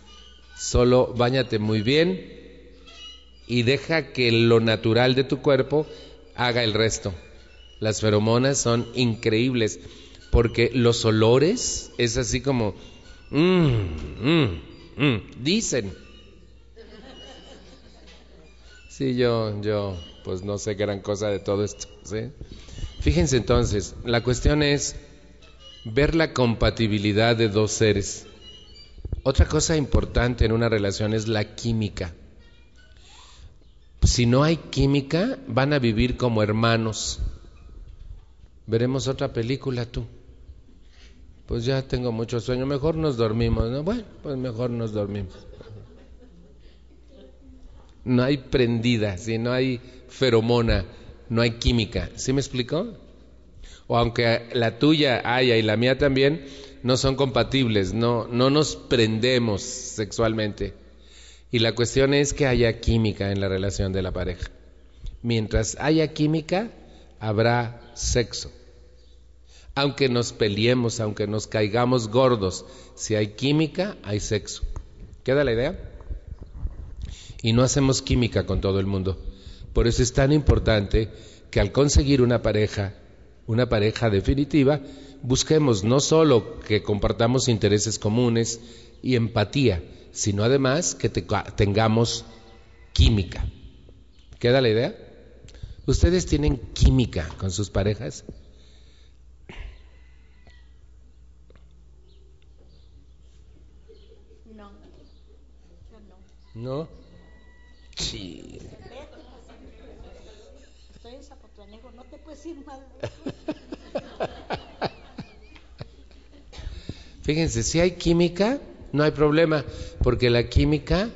Solo bañate muy bien y deja que lo natural de tu cuerpo haga el resto. Las feromonas son increíbles porque los olores es así como, mm, mm, mm", dicen. Sí, yo, yo, pues no sé gran cosa de todo esto. Fíjense entonces, la cuestión es ver la compatibilidad de dos seres. Otra cosa importante en una relación es la química. Si no hay química, van a vivir como hermanos. Veremos otra película tú. Pues ya tengo mucho sueño, mejor nos dormimos. ¿no? Bueno, pues mejor nos dormimos. No hay prendida, si no hay feromona, no hay química. ¿Sí me explicó? O aunque la tuya haya y la mía también, no son compatibles, no, no nos prendemos sexualmente. Y la cuestión es que haya química en la relación de la pareja. Mientras haya química, habrá sexo. Aunque nos peleemos, aunque nos caigamos gordos, si hay química, hay sexo. ¿Queda la idea? Y no hacemos química con todo el mundo. Por eso es tan importante que al conseguir una pareja, una pareja definitiva, busquemos no solo que compartamos intereses comunes y empatía, sino además que tengamos química. ¿Queda la idea? ¿Ustedes tienen química con sus parejas? No. No. Sí. Estoy en no te puedes ir mal. (laughs) Fíjense, si hay química, no hay problema, porque la química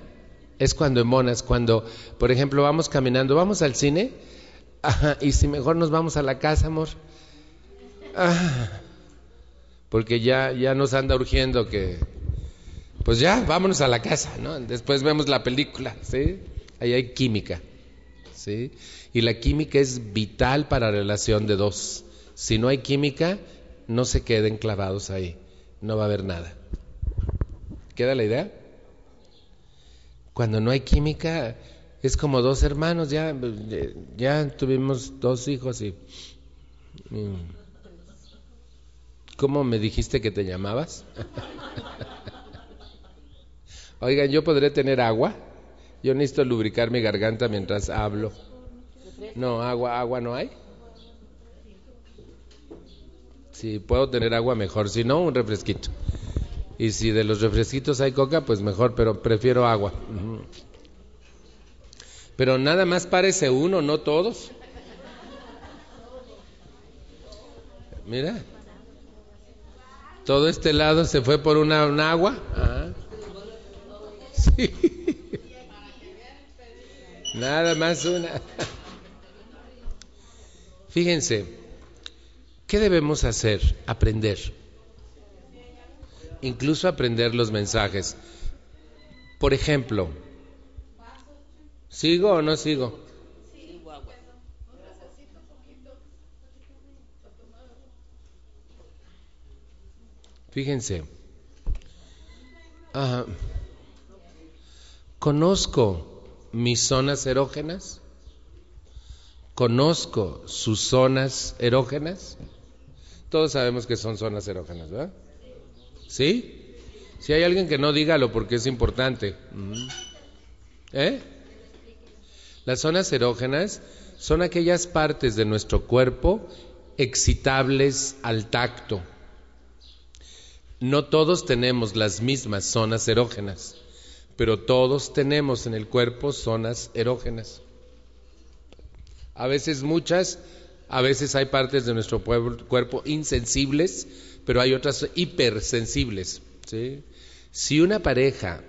es cuando emonas, cuando, por ejemplo, vamos caminando, vamos al cine, (laughs) y si mejor nos vamos a la casa, amor, porque ya, ya nos anda urgiendo que, pues ya, vámonos a la casa, ¿no? Después vemos la película, ¿sí? Ahí hay química, ¿sí? Y la química es vital para la relación de dos. Si no hay química, no se queden clavados ahí, no va a haber nada. ¿Queda la idea? Cuando no hay química, es como dos hermanos, ya, ya tuvimos dos hijos y... ¿Cómo me dijiste que te llamabas? (laughs) Oigan, ¿yo podré tener agua? Yo necesito lubricar mi garganta mientras hablo. No, agua, agua no hay. Si puedo tener agua, mejor. Si no, un refresquito. Y si de los refresquitos hay coca, pues mejor, pero prefiero agua. Pero nada más parece uno, no todos. Mira. Todo este lado se fue por una, agua. Ah. Sí. Nada más una. Fíjense, ¿qué debemos hacer? Aprender incluso aprender los mensajes. Por ejemplo, ¿sigo o no sigo? Fíjense, Ajá. Conozco mis zonas erógenas. Conozco sus zonas erógenas. Todos sabemos que son zonas erógenas, ¿verdad? ¿Sí? Si hay alguien que no, dígalo porque es importante. Mm. ¿Eh? Las zonas erógenas son aquellas partes de nuestro cuerpo excitables al tacto. No todos tenemos las mismas zonas erógenas, pero todos tenemos en el cuerpo zonas erógenas. A veces muchas, a veces hay partes de nuestro cuerpo insensibles, pero hay otras hipersensibles. Si una pareja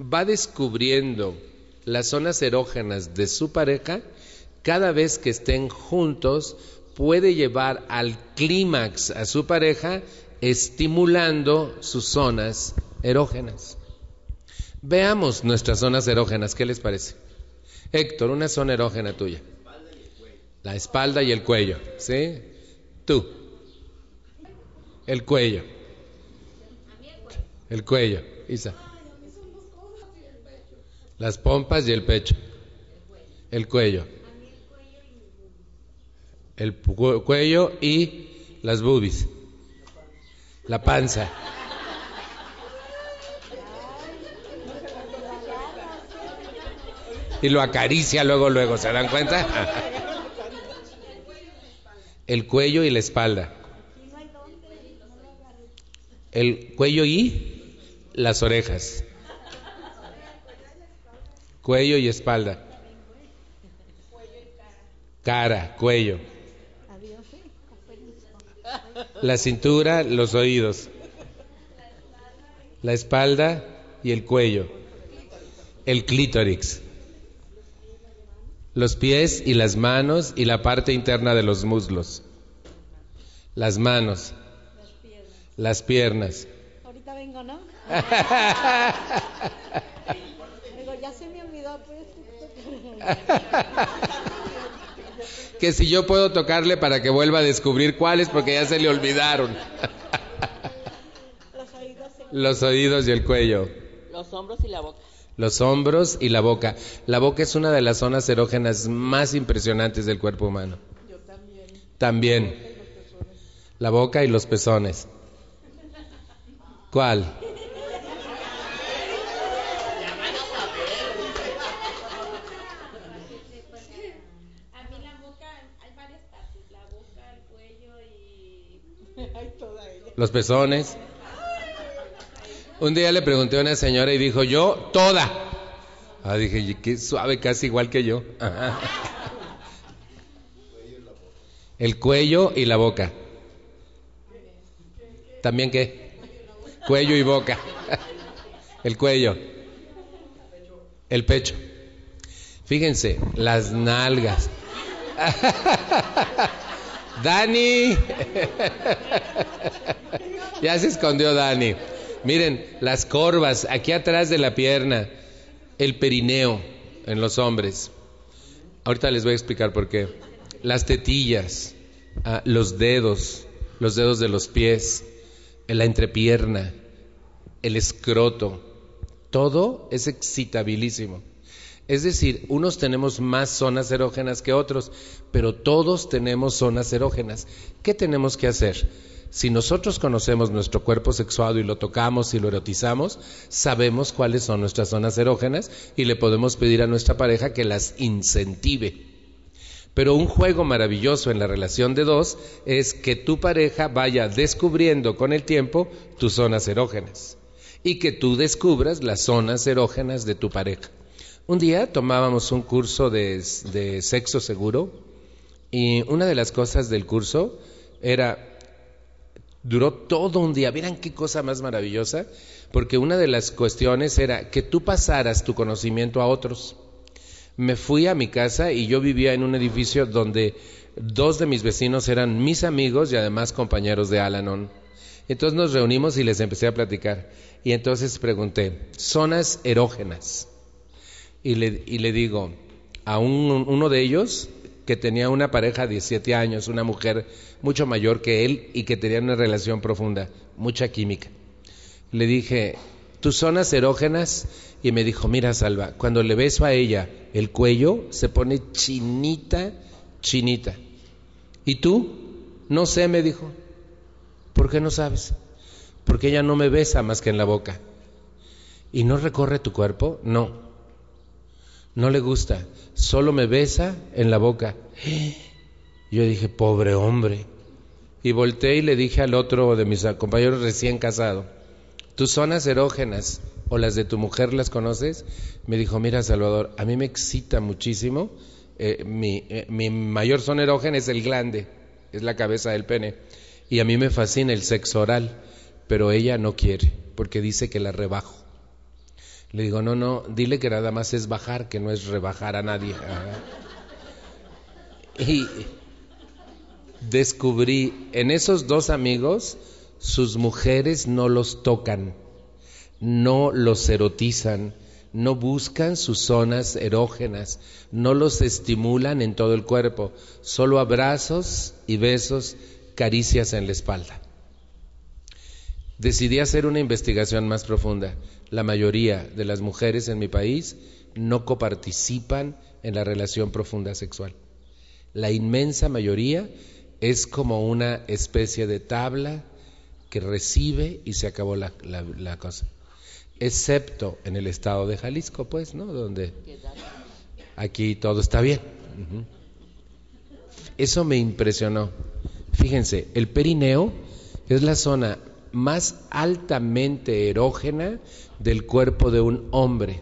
va descubriendo las zonas erógenas de su pareja, cada vez que estén juntos, puede llevar al clímax a su pareja estimulando sus zonas erógenas. Veamos nuestras zonas erógenas, ¿qué les parece? Héctor, una zona erógena tuya. La espalda y el cuello, ¿sí? Tú. El cuello. El cuello, Isa. Las pompas y el pecho. El cuello. El cuello y las boobies. La panza. Y lo acaricia luego, luego, ¿se dan cuenta? El cuello y la espalda. El cuello y las orejas. Cuello y espalda. Cara, cuello. La cintura, los oídos. La espalda y el cuello. El clítoris. Los pies y las manos y la parte interna de los muslos. Las manos. Las piernas. Ahorita vengo, ¿no? (laughs) Digo, ya se me olvidó, pues. que si yo puedo tocarle para que vuelva a descubrir cuáles porque ya se le olvidaron. Los oídos y el cuello. Los hombros y la boca. Los hombros y la boca. La boca es una de las zonas erógenas más impresionantes del cuerpo humano. Yo también. También. La boca y los pezones. ¿Cuál? los pezones. Un día le pregunté a una señora y dijo, yo, toda. Ah, dije, qué suave, casi igual que yo. El cuello y la boca. ¿También qué? Cuello y boca. El cuello. El pecho. Fíjense, las nalgas. Dani. (laughs) ya se escondió Dani. Miren, las corvas aquí atrás de la pierna, el perineo en los hombres. Ahorita les voy a explicar por qué. Las tetillas, ah, los dedos, los dedos de los pies, la entrepierna, el escroto, todo es excitabilísimo. Es decir, unos tenemos más zonas erógenas que otros, pero todos tenemos zonas erógenas. ¿Qué tenemos que hacer? Si nosotros conocemos nuestro cuerpo sexuado y lo tocamos y lo erotizamos, sabemos cuáles son nuestras zonas erógenas y le podemos pedir a nuestra pareja que las incentive. Pero un juego maravilloso en la relación de dos es que tu pareja vaya descubriendo con el tiempo tus zonas erógenas y que tú descubras las zonas erógenas de tu pareja. Un día tomábamos un curso de, sexo seguro y una de las cosas del curso era, duró todo un día, verán qué cosa más maravillosa, porque una de las cuestiones era que tú pasaras tu conocimiento a otros. Me fui a mi casa y yo vivía en un edificio donde dos de mis vecinos eran mis amigos y además compañeros de Alanon. Entonces nos reunimos y les empecé a platicar. Y entonces pregunté, zonas erógenas y le, y le digo a uno de ellos que tenía una pareja de 17 años, una mujer mucho mayor que él y que tenía una relación profunda, mucha química. Le dije, tus zonas erógenas. Y me dijo, mira, Salva, cuando le beso a ella el cuello, se pone chinita, chinita. ¿Y tú? No sé, me dijo. ¿Por qué no sabes? Porque ella no me besa más que en la boca. ¿Y no recorre tu cuerpo? No. No le gusta. Solo me besa en la boca. Yo dije, pobre hombre. Y volteé y le dije al otro de mis compañeros recién casado, tus zonas erógenas o las de tu mujer las conoces? Me dijo, mira Salvador, a mí me excita muchísimo, eh, mi, eh, mi mayor zona erógena es el glande, es la cabeza del pene, y a mí me fascina el sexo oral, pero ella no quiere, porque dice que la rebajo. Le digo, no, no, dile que nada más es bajar, que no es rebajar a nadie. (laughs) Y descubrí en esos dos amigos, sus mujeres no los tocan, no los erotizan, no buscan sus zonas erógenas, no los estimulan en todo el cuerpo, solo abrazos y besos, caricias en la espalda. Decidí hacer una investigación más profunda. La mayoría de las mujeres en mi país no coparticipan en la relación profunda sexual. La inmensa mayoría es como una especie de tabla que recibe y se acabó la, cosa. Excepto en el estado de Jalisco, pues, ¿no? Donde aquí todo está bien. Eso me impresionó. Fíjense, el perineo es la zona más altamente erógena del cuerpo de un hombre.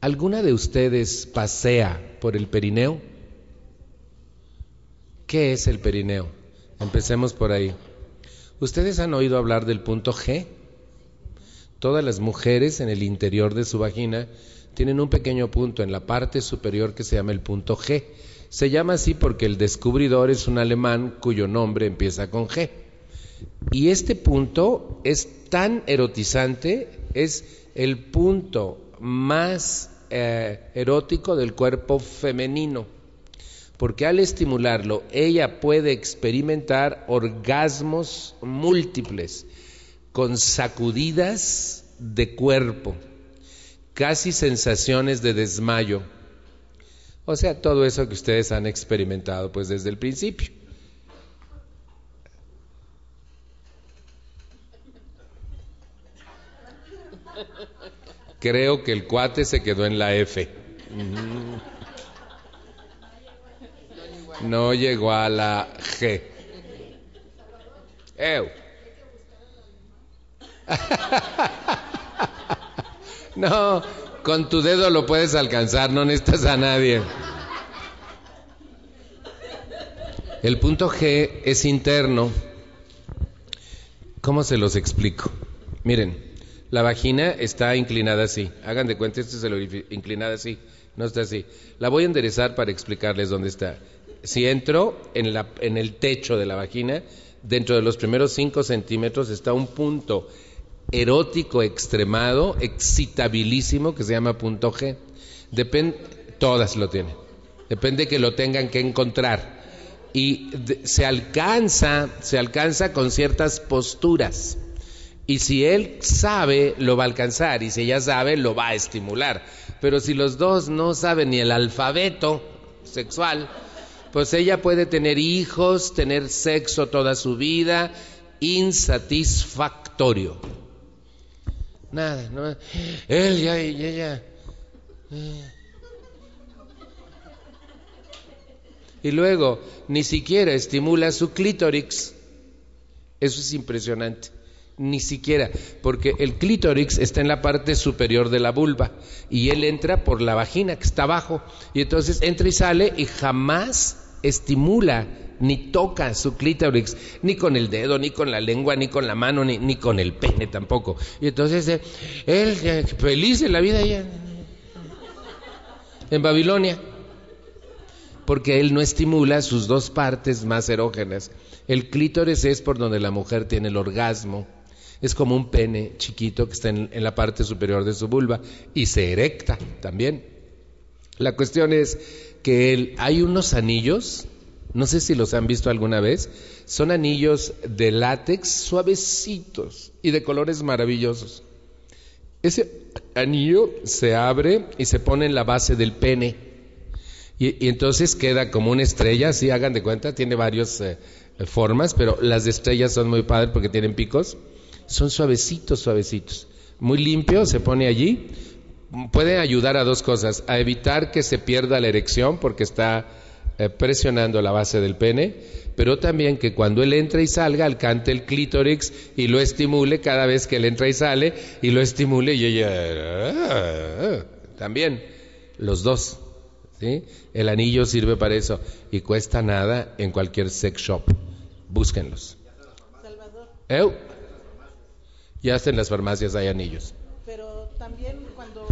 ¿Alguna de ustedes pasea por el perineo? ¿Qué es el perineo? Empecemos por ahí. ¿Ustedes han oído hablar del punto G? Todas las mujeres en el interior de su vagina tienen un pequeño punto en la parte superior que se llama el punto G. Se llama así porque el descubridor es un alemán cuyo nombre empieza con G. Y este punto es tan erotizante, es el punto más eh, erótico del cuerpo femenino porque al estimularlo ella puede experimentar orgasmos múltiples, con sacudidas de cuerpo, casi sensaciones de desmayo. O sea, todo eso que ustedes han experimentado pues desde el principio. Creo que el cuate se quedó en la F. No llegó a la G. (laughs) no, con tu dedo lo puedes alcanzar, no necesitas a nadie. El punto G es interno. ¿Cómo se los explico? Miren, la vagina está inclinada así. Hagan de cuenta, esto es el inclinada así. No está así. La voy a enderezar para explicarles dónde está si entro en, la, en el techo de la vagina, dentro de los primeros 5 centímetros está un punto erótico extremado, excitabilísimo, que se llama punto G. Depende, todas lo tienen. Depende que lo tengan que encontrar. Y se alcanza, se alcanza con ciertas posturas. Y si él sabe, lo va a alcanzar. Y si ella sabe, lo va a estimular. Pero si los dos no saben ni el alfabeto sexual, pues ella puede tener hijos, tener sexo toda su vida, insatisfactorio. Nada, no. Él ya y luego, ni siquiera estimula su clítoris. Eso es impresionante. Ni siquiera, porque el clítoris está en la parte superior de la vulva y él entra por la vagina que está abajo. Y entonces entra y sale y jamás estimula ni toca su clítoris, ni con el dedo, ni con la lengua, ni con la mano, ni, ni con el pene tampoco. Y entonces eh, él, eh, feliz en la vida ya, en Babilonia, porque él no estimula sus dos partes más erógenas. El clítoris es por donde la mujer tiene el orgasmo. Es como un pene chiquito que está en, la parte superior de su vulva y se erecta también. La cuestión es que hay unos anillos, no sé si los han visto alguna vez, son anillos de látex suavecitos y de colores maravillosos. Ese anillo se abre y se pone en la base del pene. Y, y entonces queda como una estrella, si hagan de cuenta, tiene varias eh, formas, pero las de estrellas son muy padres porque tienen picos. Son suavecitos, suavecitos. Muy limpio, se pone allí. Puede ayudar a dos cosas, a evitar que se pierda la erección porque está eh, presionando la base del pene, pero también que cuando él entra y salga alcance el clítoris y lo estimule cada vez que él entra y sale y lo estimule y ella también los dos. ¿sí? El anillo sirve para eso y cuesta nada en cualquier sex shop. Búsquenlos. Salvador, Eu. Ya hasta en las farmacias hay anillos. pero también cuando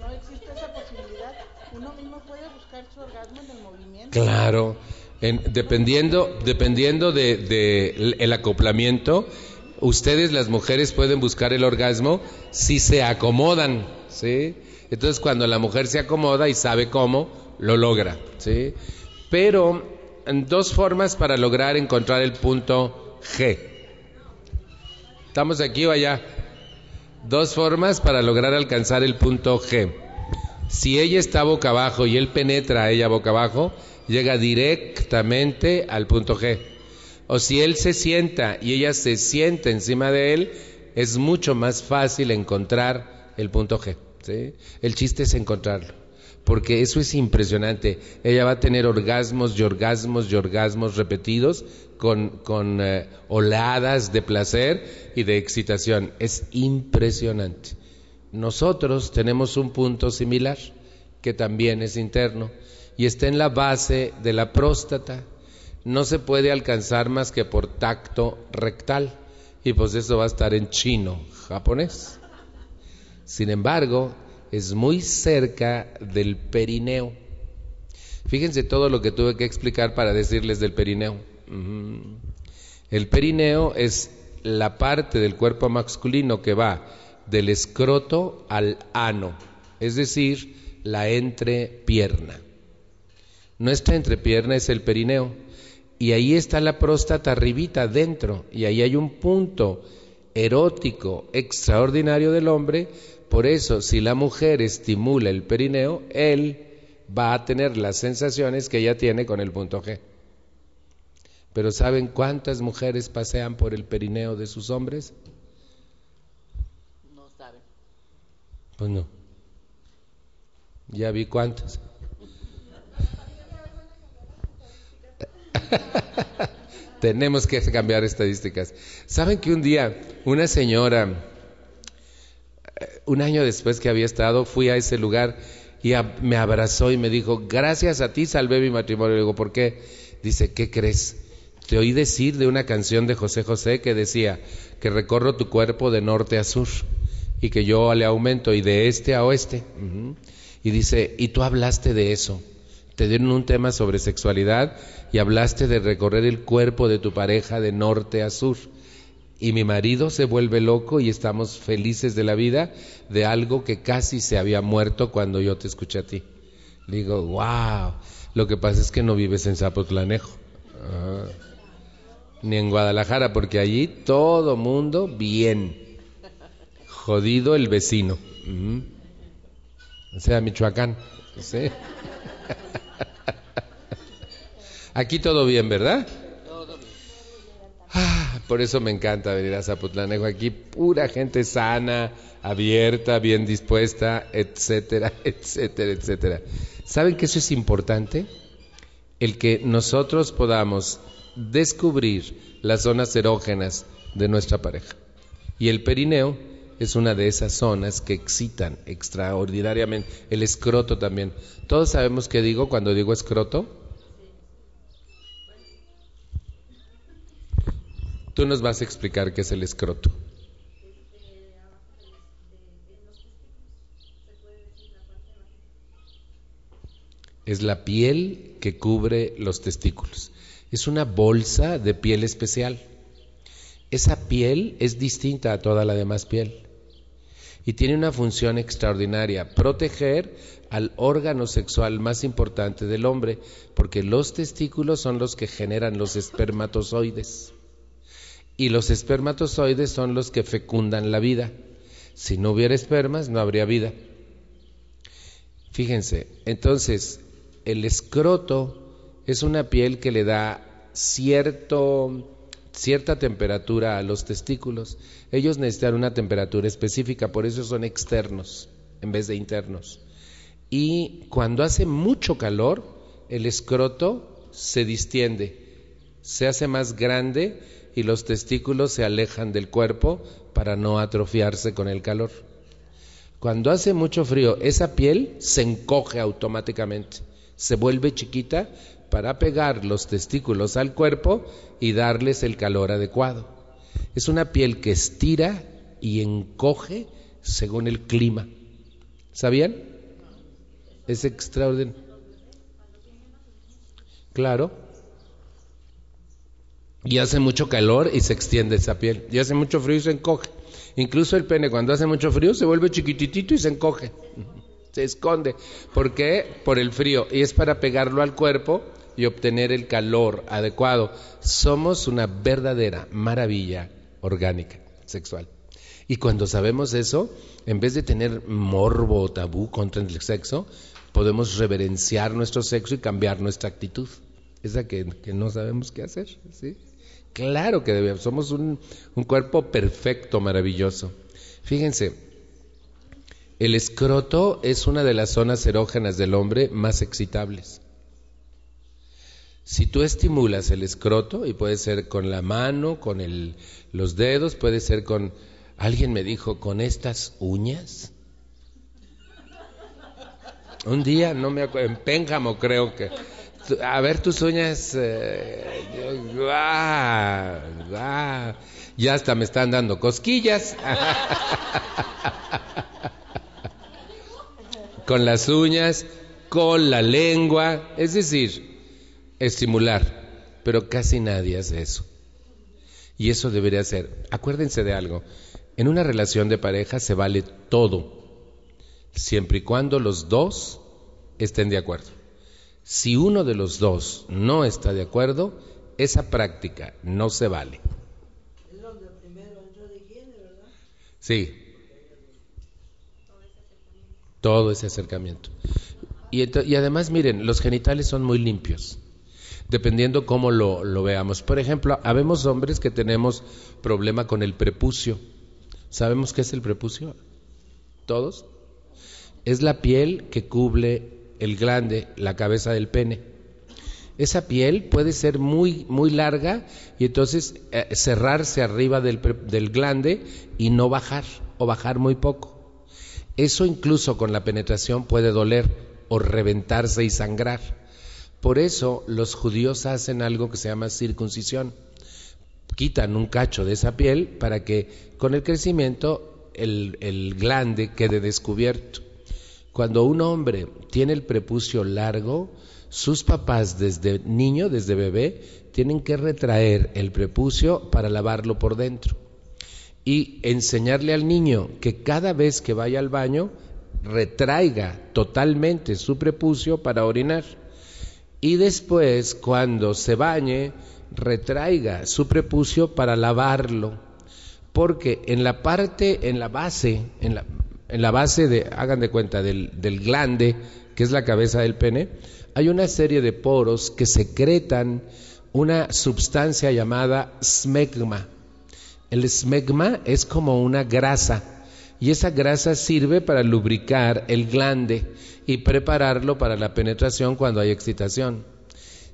no existe esa posibilidad, uno mismo puede buscar su orgasmo en el movimiento. Claro, en- dependiendo, dependiendo de, de el- el acoplamiento, ustedes las mujeres pueden buscar el orgasmo si se acomodan, ¿sí? Entonces cuando la mujer se acomoda y sabe cómo, lo logra, ¿sí? Pero en dos formas para lograr encontrar el punto G. ¿Estamos aquí o allá? Dos formas para lograr alcanzar el punto G. Si ella está boca abajo y él penetra a ella boca abajo, llega directamente al punto G. O si él se sienta y ella se sienta encima de él, es mucho más fácil encontrar el punto G. El chiste es encontrarlo. Porque eso es impresionante. Ella va a tener orgasmos y orgasmos y orgasmos repetidos con, con eh, oladas de placer y de excitación. Es impresionante. Nosotros tenemos un punto similar que también es interno y está en la base de la próstata. No se puede alcanzar más que por tacto rectal y pues eso va a estar en chino, japonés. Sin embargo, es muy cerca del perineo. Fíjense todo lo que tuve que explicar para decirles del perineo. El perineo es la parte del cuerpo masculino que va del escroto al ano, es decir, la entrepierna. Nuestra entrepierna es el perineo y ahí está la próstata arribita dentro y ahí hay un punto erótico extraordinario del hombre. Por eso, si la mujer estimula el perineo, él va a tener las sensaciones que ella tiene con el punto G. Pero ¿saben cuántas mujeres pasean por el perineo de sus hombres? No saben. Pues no. Ya vi cuántas. (laughs) Tenemos que cambiar estadísticas. ¿Saben que un día una señora, un año después que había estado, fui a ese lugar y a- me abrazó y me dijo, gracias a ti salvé mi matrimonio. Le digo, ¿por qué? Dice, ¿qué crees? Te oí decir de una canción de José José que decía que recorro tu cuerpo de norte a sur y que yo le aumento y de este a oeste. Y dice, y tú hablaste de eso. Te dieron un tema sobre sexualidad y hablaste de recorrer el cuerpo de tu pareja de norte a sur. Y mi marido se vuelve loco y estamos felices de la vida de algo que casi se había muerto cuando yo te escuché a ti. Digo, wow, lo que pasa es que no vives en Zapotlanejo. Ah. Ni en Guadalajara, porque allí todo mundo bien. Jodido el vecino. Ujú. O sea, Michoacán. ¿sí? (laughs) Aquí todo bien, ¿verdad? Ah, por eso me encanta venir a Zapotlanejo. Aquí pura gente sana, abierta, bien dispuesta, etcétera, (laughs) etcétera, etcétera. ¿Saben que eso es importante? El que nosotros podamos descubrir las zonas erógenas de nuestra pareja. Y el perineo es una de esas zonas que excitan extraordinariamente. El escroto también. Todos sabemos qué digo cuando digo escroto. Tú nos vas a explicar qué es el escroto. Es la piel que cubre los testículos. Es una bolsa de piel especial. Esa piel es distinta a toda la demás piel y tiene una función extraordinaria, proteger al órgano sexual más importante del hombre, porque los testículos son los que generan los espermatozoides y los espermatozoides son los que fecundan la vida. Si no hubiera espermas, no habría vida. Fíjense, entonces, el escroto es una piel que le da cierta temperatura a los testículos. Ellos necesitan una temperatura específica, por eso son externos en vez de internos. Y cuando hace mucho calor, el escroto se distiende, se hace más grande y los testículos se alejan del cuerpo para no atrofiarse con el calor. Cuando hace mucho frío, esa piel se encoge automáticamente, se vuelve chiquita para pegar los testículos al cuerpo y darles el calor adecuado. Es una piel que estira y encoge según el clima. ¿Sabían? Es extraordinario. Claro. Y hace mucho calor y se extiende esa piel. Y hace mucho frío y se encoge. Incluso el pene cuando hace mucho frío se vuelve chiquititito y se encoge. Se esconde. ¿Por qué? Por el frío. Y es para pegarlo al cuerpo y obtener el calor adecuado. Somos una verdadera maravilla orgánica, sexual. Y cuando sabemos eso, en vez de tener morbo o tabú contra el sexo, podemos reverenciar nuestro sexo y cambiar nuestra actitud. Esa que, que no sabemos qué hacer. ¿sí? Claro que debemos. Somos un, un cuerpo perfecto, maravilloso. Fíjense, el escroto es una de las zonas erógenas del hombre más excitables. Si tú estimulas el escroto, y puede ser con la mano, con el, los dedos, puede ser con, alguien me dijo, con estas uñas. Un día, no me acuerdo, en Pénjamo creo que, a ver tus uñas, eh, ya hasta me están dando cosquillas. (laughs) con las uñas, con la lengua, es decir, estimular, pero casi nadie hace eso. Y eso debería ser. Acuérdense de algo, en una relación de pareja se vale todo, siempre y cuando los dos estén de acuerdo. Si uno de los dos no está de acuerdo, esa práctica no se vale. Sí. Todo ese acercamiento. Y, y, además, miren, los genitales son muy limpios, dependiendo cómo lo, lo veamos. Por ejemplo, habemos hombres que tenemos problema con el prepucio. ¿Sabemos qué es el prepucio? ¿Todos? Es la piel que cubre el glande, la cabeza del pene. Esa piel puede ser muy, muy larga y entonces eh, cerrarse arriba del, del glande y no bajar o bajar muy poco. Eso incluso con la penetración puede doler o reventarse y sangrar. Por eso los judíos hacen algo que se llama circuncisión. Quitan un cacho de esa piel para que con el crecimiento el, el glande quede descubierto. Cuando un hombre tiene el prepucio largo, sus papás desde niño, desde bebé, tienen que retraer el prepucio para lavarlo por dentro y enseñarle al niño que cada vez que vaya al baño retraiga totalmente su prepucio para orinar y después cuando se bañe retraiga su prepucio para lavarlo porque en la parte en la base en la en la base de, hagan de cuenta, del, del glande, que es la cabeza del pene, hay una serie de poros que secretan una sustancia llamada smegma. El smegma es como una grasa y esa grasa sirve para lubricar el glande y prepararlo para la penetración cuando hay excitación.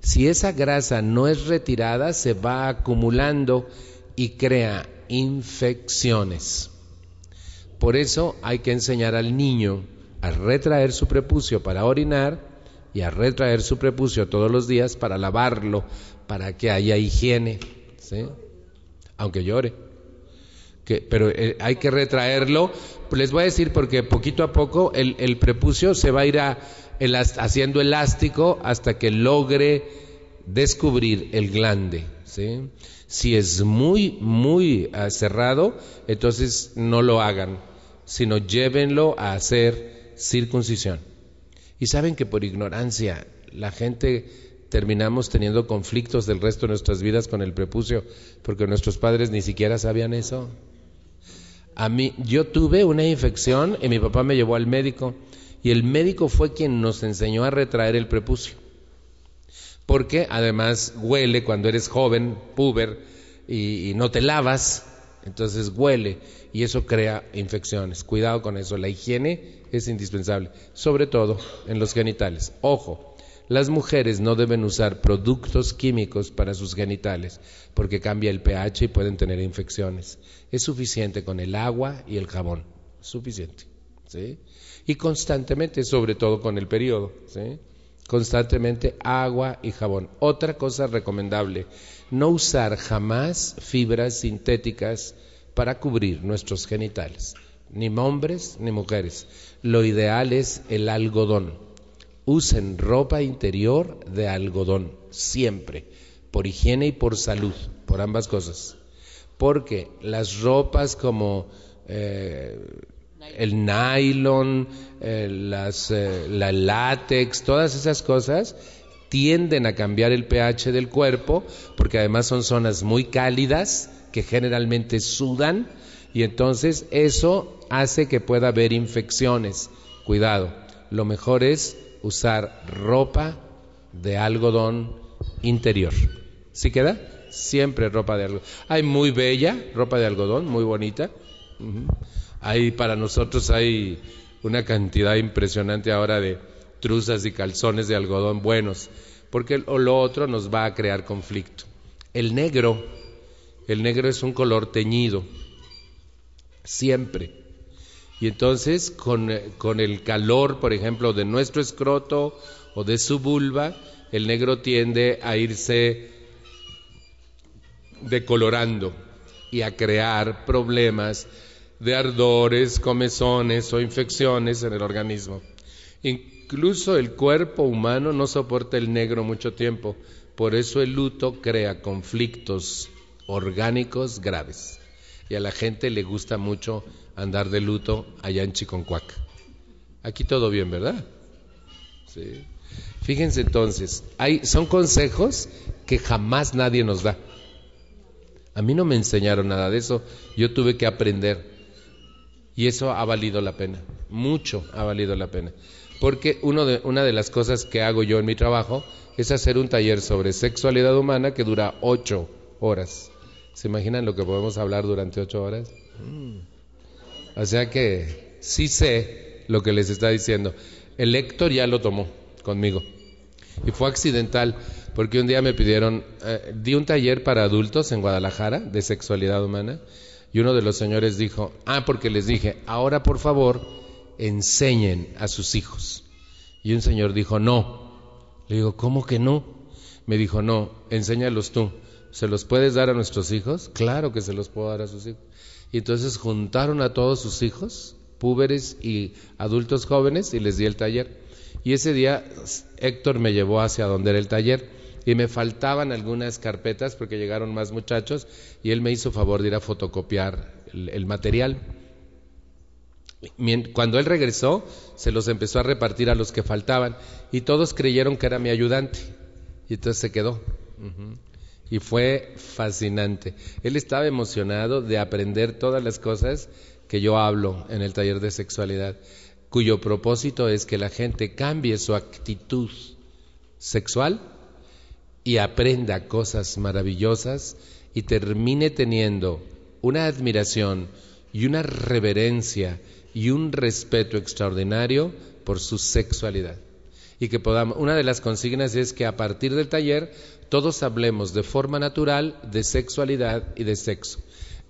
Si esa grasa no es retirada, se va acumulando y crea infecciones. Por eso hay que enseñar al niño a retraer su prepucio para orinar y a retraer su prepucio todos los días para lavarlo, para que haya higiene, ¿sí? aunque llore. Que, pero eh, hay que retraerlo. Les voy a decir porque poquito a poco el, el prepucio se va a ir a, haciendo elástico hasta que logre descubrir el glande. ¿sí? Si es muy, muy ah, cerrado, entonces no lo hagan, sino llévenlo a hacer circuncisión. Y saben que por ignorancia la gente terminamos teniendo conflictos del resto de nuestras vidas con el prepucio, porque nuestros padres ni siquiera sabían eso. A mí, yo tuve una infección y mi papá me llevó al médico y el médico fue quien nos enseñó a retraer el prepucio. Porque además huele cuando eres joven, puber, y, y no te lavas, entonces huele y eso crea infecciones. Cuidado con eso, la higiene es indispensable, sobre todo en los genitales. Ojo, las mujeres no deben usar productos químicos para sus genitales porque cambia el pH y pueden tener infecciones. Es suficiente con el agua y el jabón, suficiente. ¿sí? Y constantemente, sobre todo con el periodo, ¿sí? constantemente agua y jabón. Otra cosa recomendable, no usar jamás fibras sintéticas para cubrir nuestros genitales, ni hombres ni mujeres. Lo ideal es el algodón usen ropa interior de algodón, siempre, por higiene y por salud, por ambas cosas. Porque las ropas como eh, el nylon, eh, las, eh, la látex, todas esas cosas tienden a cambiar el pH del cuerpo, porque además son zonas muy cálidas que generalmente sudan y entonces eso hace que pueda haber infecciones. Cuidado, lo mejor es usar ropa de algodón interior. ¿Sí queda? Siempre ropa de algodón. Hay muy bella ropa de algodón, muy bonita. Hay para nosotros hay una cantidad impresionante ahora de truzas y calzones de algodón buenos, porque lo otro nos va a crear conflicto. El negro, el negro es un color teñido, siempre. Y entonces con, con, el calor, por ejemplo, de nuestro escroto o de su vulva, el negro tiende a irse decolorando y a crear problemas de ardores, comezones o infecciones en el organismo. Incluso el cuerpo humano no soporta el negro mucho tiempo, por eso el luto crea conflictos orgánicos graves. Y a la gente le gusta mucho andar de luto allá en Chiconcuac. Aquí todo bien, ¿verdad? Sí. Fíjense entonces, hay, son consejos que jamás nadie nos da. A mí no me enseñaron nada de eso, yo tuve que aprender. Y eso ha valido la pena, mucho ha valido la pena. Porque uno de, una de las cosas que hago yo en mi trabajo es hacer un taller sobre sexualidad humana que dura ocho horas. ¿Se imaginan lo que podemos hablar durante ocho horas? Mm. O sea que sí sé lo que les está diciendo. El Héctor ya lo tomó conmigo. Y fue accidental, porque un día me pidieron, eh, di un taller para adultos en Guadalajara de sexualidad humana, y uno de los señores dijo, ah, porque les dije, ahora por favor, enseñen a sus hijos. Y un señor dijo, no. Le digo, ¿cómo que no? Me dijo, no, enséñalos tú. ¿Se los puedes dar a nuestros hijos? Claro que se los puedo dar a sus hijos. Y entonces juntaron a todos sus hijos, púberes y adultos jóvenes, y les di el taller. Y ese día Héctor me llevó hacia donde era el taller y me faltaban algunas carpetas porque llegaron más muchachos y él me hizo favor de ir a fotocopiar el, material. Cuando él regresó, se los empezó a repartir a los que faltaban y todos creyeron que era mi ayudante y entonces se quedó y fue fascinante. Él estaba emocionado de aprender todas las cosas que yo hablo en el taller de sexualidad, cuyo propósito es que la gente cambie su actitud sexual y aprenda cosas maravillosas y termine teniendo una admiración y una reverencia y un respeto extraordinario por su sexualidad. Y que podamos, una de las consignas es que a partir del taller todos hablemos de forma natural de sexualidad y de sexo.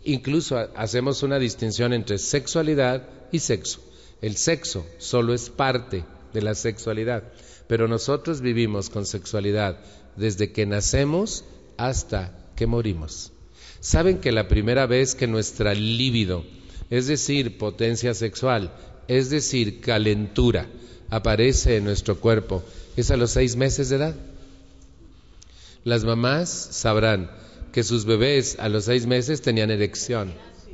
Incluso hacemos una distinción entre sexualidad y sexo. El sexo solo es parte de la sexualidad, pero nosotros vivimos con sexualidad desde que nacemos hasta que morimos. ¿Saben que la primera vez que nuestra libido, es decir, potencia sexual, es decir, calentura, aparece en nuestro cuerpo, es a los seis meses de edad? Las mamás sabrán que sus bebés a los seis meses tenían erección.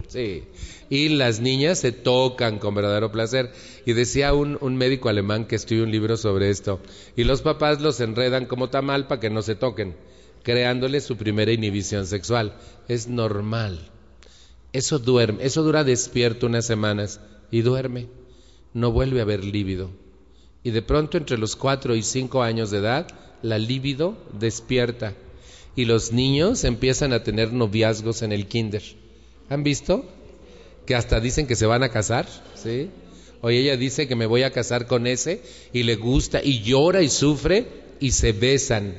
Sí. Y las niñas se tocan con verdadero placer. Y decía un, un médico alemán que escribió un libro sobre esto. Y los papás los enredan como tamal para que no se toquen, creándoles su primera inhibición sexual. Es normal. Eso duerme, eso dura despierto unas semanas y duerme, no vuelve a haber líbido. Y de pronto entre los cuatro y cinco años de edad, la líbido despierta y los niños empiezan a tener noviazgos en el kinder. ¿Han visto? Que hasta dicen que se van a casar, ¿sí? Oye, ella dice que me voy a casar con ese y le gusta y llora y sufre y se besan.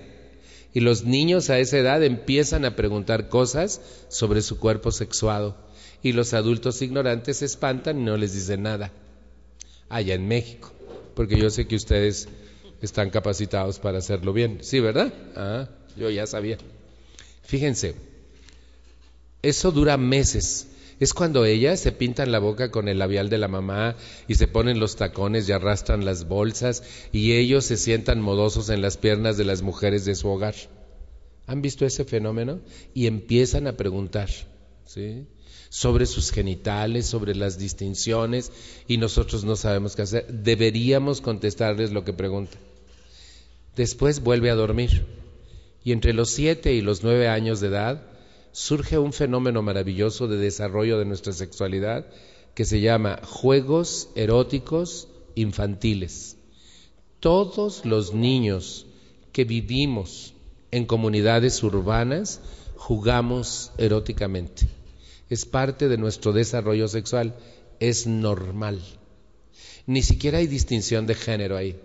Y los niños a esa edad empiezan a preguntar cosas sobre su cuerpo sexuado. Y los adultos ignorantes se espantan y no les dicen nada. Allá en México. Porque yo sé que ustedes están capacitados para hacerlo bien. Sí, ¿verdad? Ah, yo ya sabía. Fíjense, eso dura meses. Es cuando ellas se pintan la boca con el labial de la mamá y se ponen los tacones y arrastran las bolsas y ellos se sientan modosos en las piernas de las mujeres de su hogar. ¿Han visto ese fenómeno? Y empiezan a preguntar, ¿sí? Sobre sus genitales, sobre las distinciones, y nosotros no sabemos qué hacer. Deberíamos contestarles lo que preguntan. Después vuelve a dormir, y entre los siete y los nueve años de edad surge un fenómeno maravilloso de desarrollo de nuestra sexualidad que se llama juegos eróticos infantiles. Todos los niños que vivimos en comunidades urbanas jugamos eróticamente. Es parte de nuestro desarrollo sexual, es normal. Ni siquiera hay distinción de género ahí.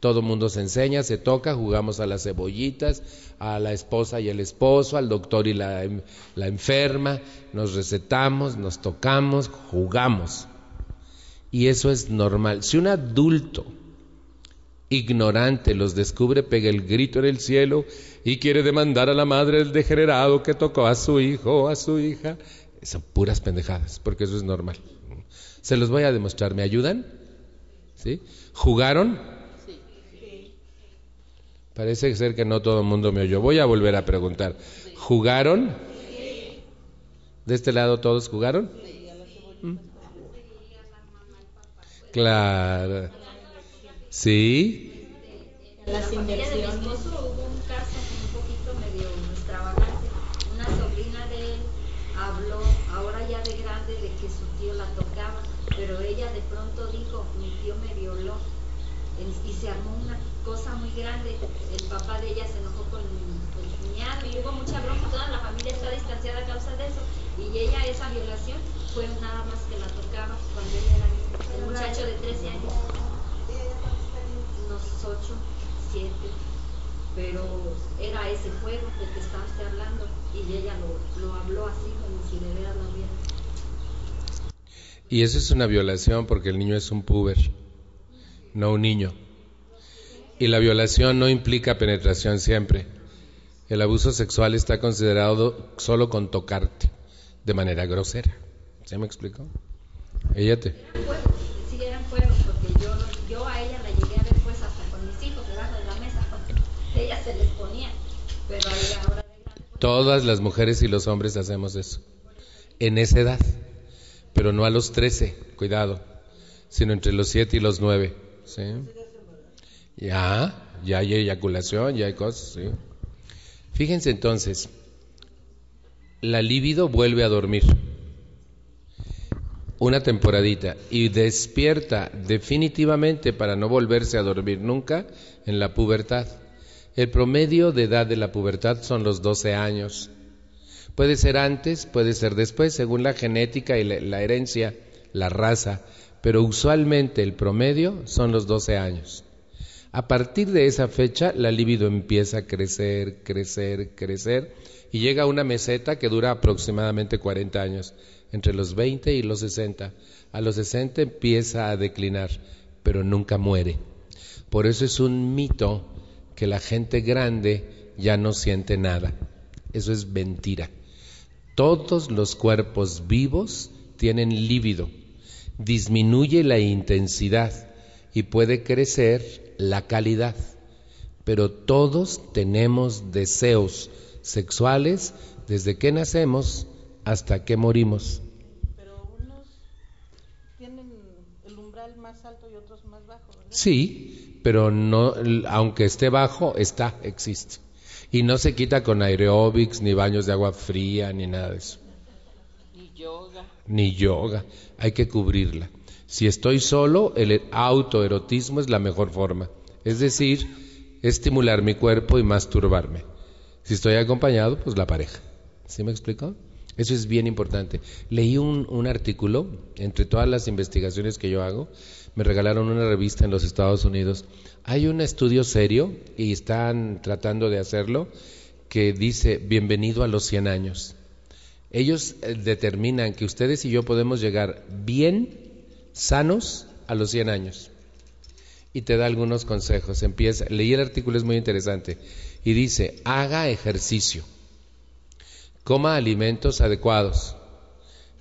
Todo mundo se enseña, se toca, jugamos a las cebollitas, a la esposa y el esposo, al doctor y la, la enferma, nos recetamos, nos tocamos, jugamos. Y eso es normal. Si un adulto ignorante los descubre, pega el grito en el cielo y quiere demandar a la madre del degenerado que tocó a su hijo o a su hija, son puras pendejadas, porque eso es normal. Se los voy a demostrar. ¿Me ayudan? ¿Sí? ¿Jugaron? Parece ser que no todo el mundo me oyó. Voy a volver a preguntar. ¿Jugaron? ¿De este lado todos jugaron? ¿Mm? Claro. ¿Sí? Las inversiones. hubo un caso un poquito medio extravagante. Una sobrina de él habló, ahora ya de grande, de que su tío la tocaba, pero ella de pronto dijo, mi tío me violó. Y se armó una cosa muy grande. El papá de ella se enojó con el cuñado y hubo mucha broma. Toda la familia está distanciada a causa de eso. Y ella, esa violación, fue nada más que la tocaba cuando ella era el muchacho de 13 años. Unos 8, 7. Pero era ese juego del que está usted hablando. Y ella lo, lo habló así, como si de veras lo viera. Y eso es una violación porque el niño es un puber, no un niño. Y la violación no implica penetración siempre. El abuso sexual está considerado solo con tocarte, de manera grosera. ¿Se me explicó? Ella te. Sí, eran juegos, porque yo, yo a ella la llegué a ver pues hasta con mis hijos debajo de la mesa, ella se les ponía. Pero ahora. Todas las mujeres y los hombres hacemos eso. En esa edad. Pero no a los 13, cuidado. Sino entre los 7 y los 9. ¿sí? Ya, ya hay eyaculación, ya hay cosas, ¿sí? Fíjense entonces, la libido vuelve a dormir una temporadita y despierta definitivamente para no volverse a dormir nunca en la pubertad. El promedio de edad de la pubertad son los 12 años. Puede ser antes, puede ser después, según la genética y la, la herencia, la raza, pero usualmente el promedio son los 12 años. A partir de esa fecha, la libido empieza a crecer, crecer, crecer y llega a una meseta que dura aproximadamente 40 años, entre los 20 y los 60. A los 60 empieza a declinar, pero nunca muere. Por eso es un mito que la gente grande ya no siente nada. Eso es mentira. Todos los cuerpos vivos tienen líbido. Disminuye la intensidad y puede crecer la calidad. Pero todos tenemos deseos sexuales desde que nacemos hasta que morimos. Pero unos tienen el umbral más alto y otros más bajo, ¿verdad? Sí, pero no, aunque esté bajo, está, existe. Y no se quita con aeróbics, ni baños de agua fría, ni nada de eso. Y yo ni yoga, hay que cubrirla. Si estoy solo, el autoerotismo es la mejor forma. Es decir, estimular mi cuerpo y masturbarme. Si estoy acompañado, pues la pareja. ¿Sí me explico? Eso es bien importante. Leí un, artículo, entre todas las investigaciones que yo hago, me regalaron una revista en los Estados Unidos. Hay un estudio serio, y están tratando de hacerlo, que dice, bienvenido a los 100 años. Ellos eh, determinan que ustedes y yo podemos llegar bien sanos a los 100 años. Y te da algunos consejos. Empieza, leí el artículo, es muy interesante. Y dice, haga ejercicio, coma alimentos adecuados,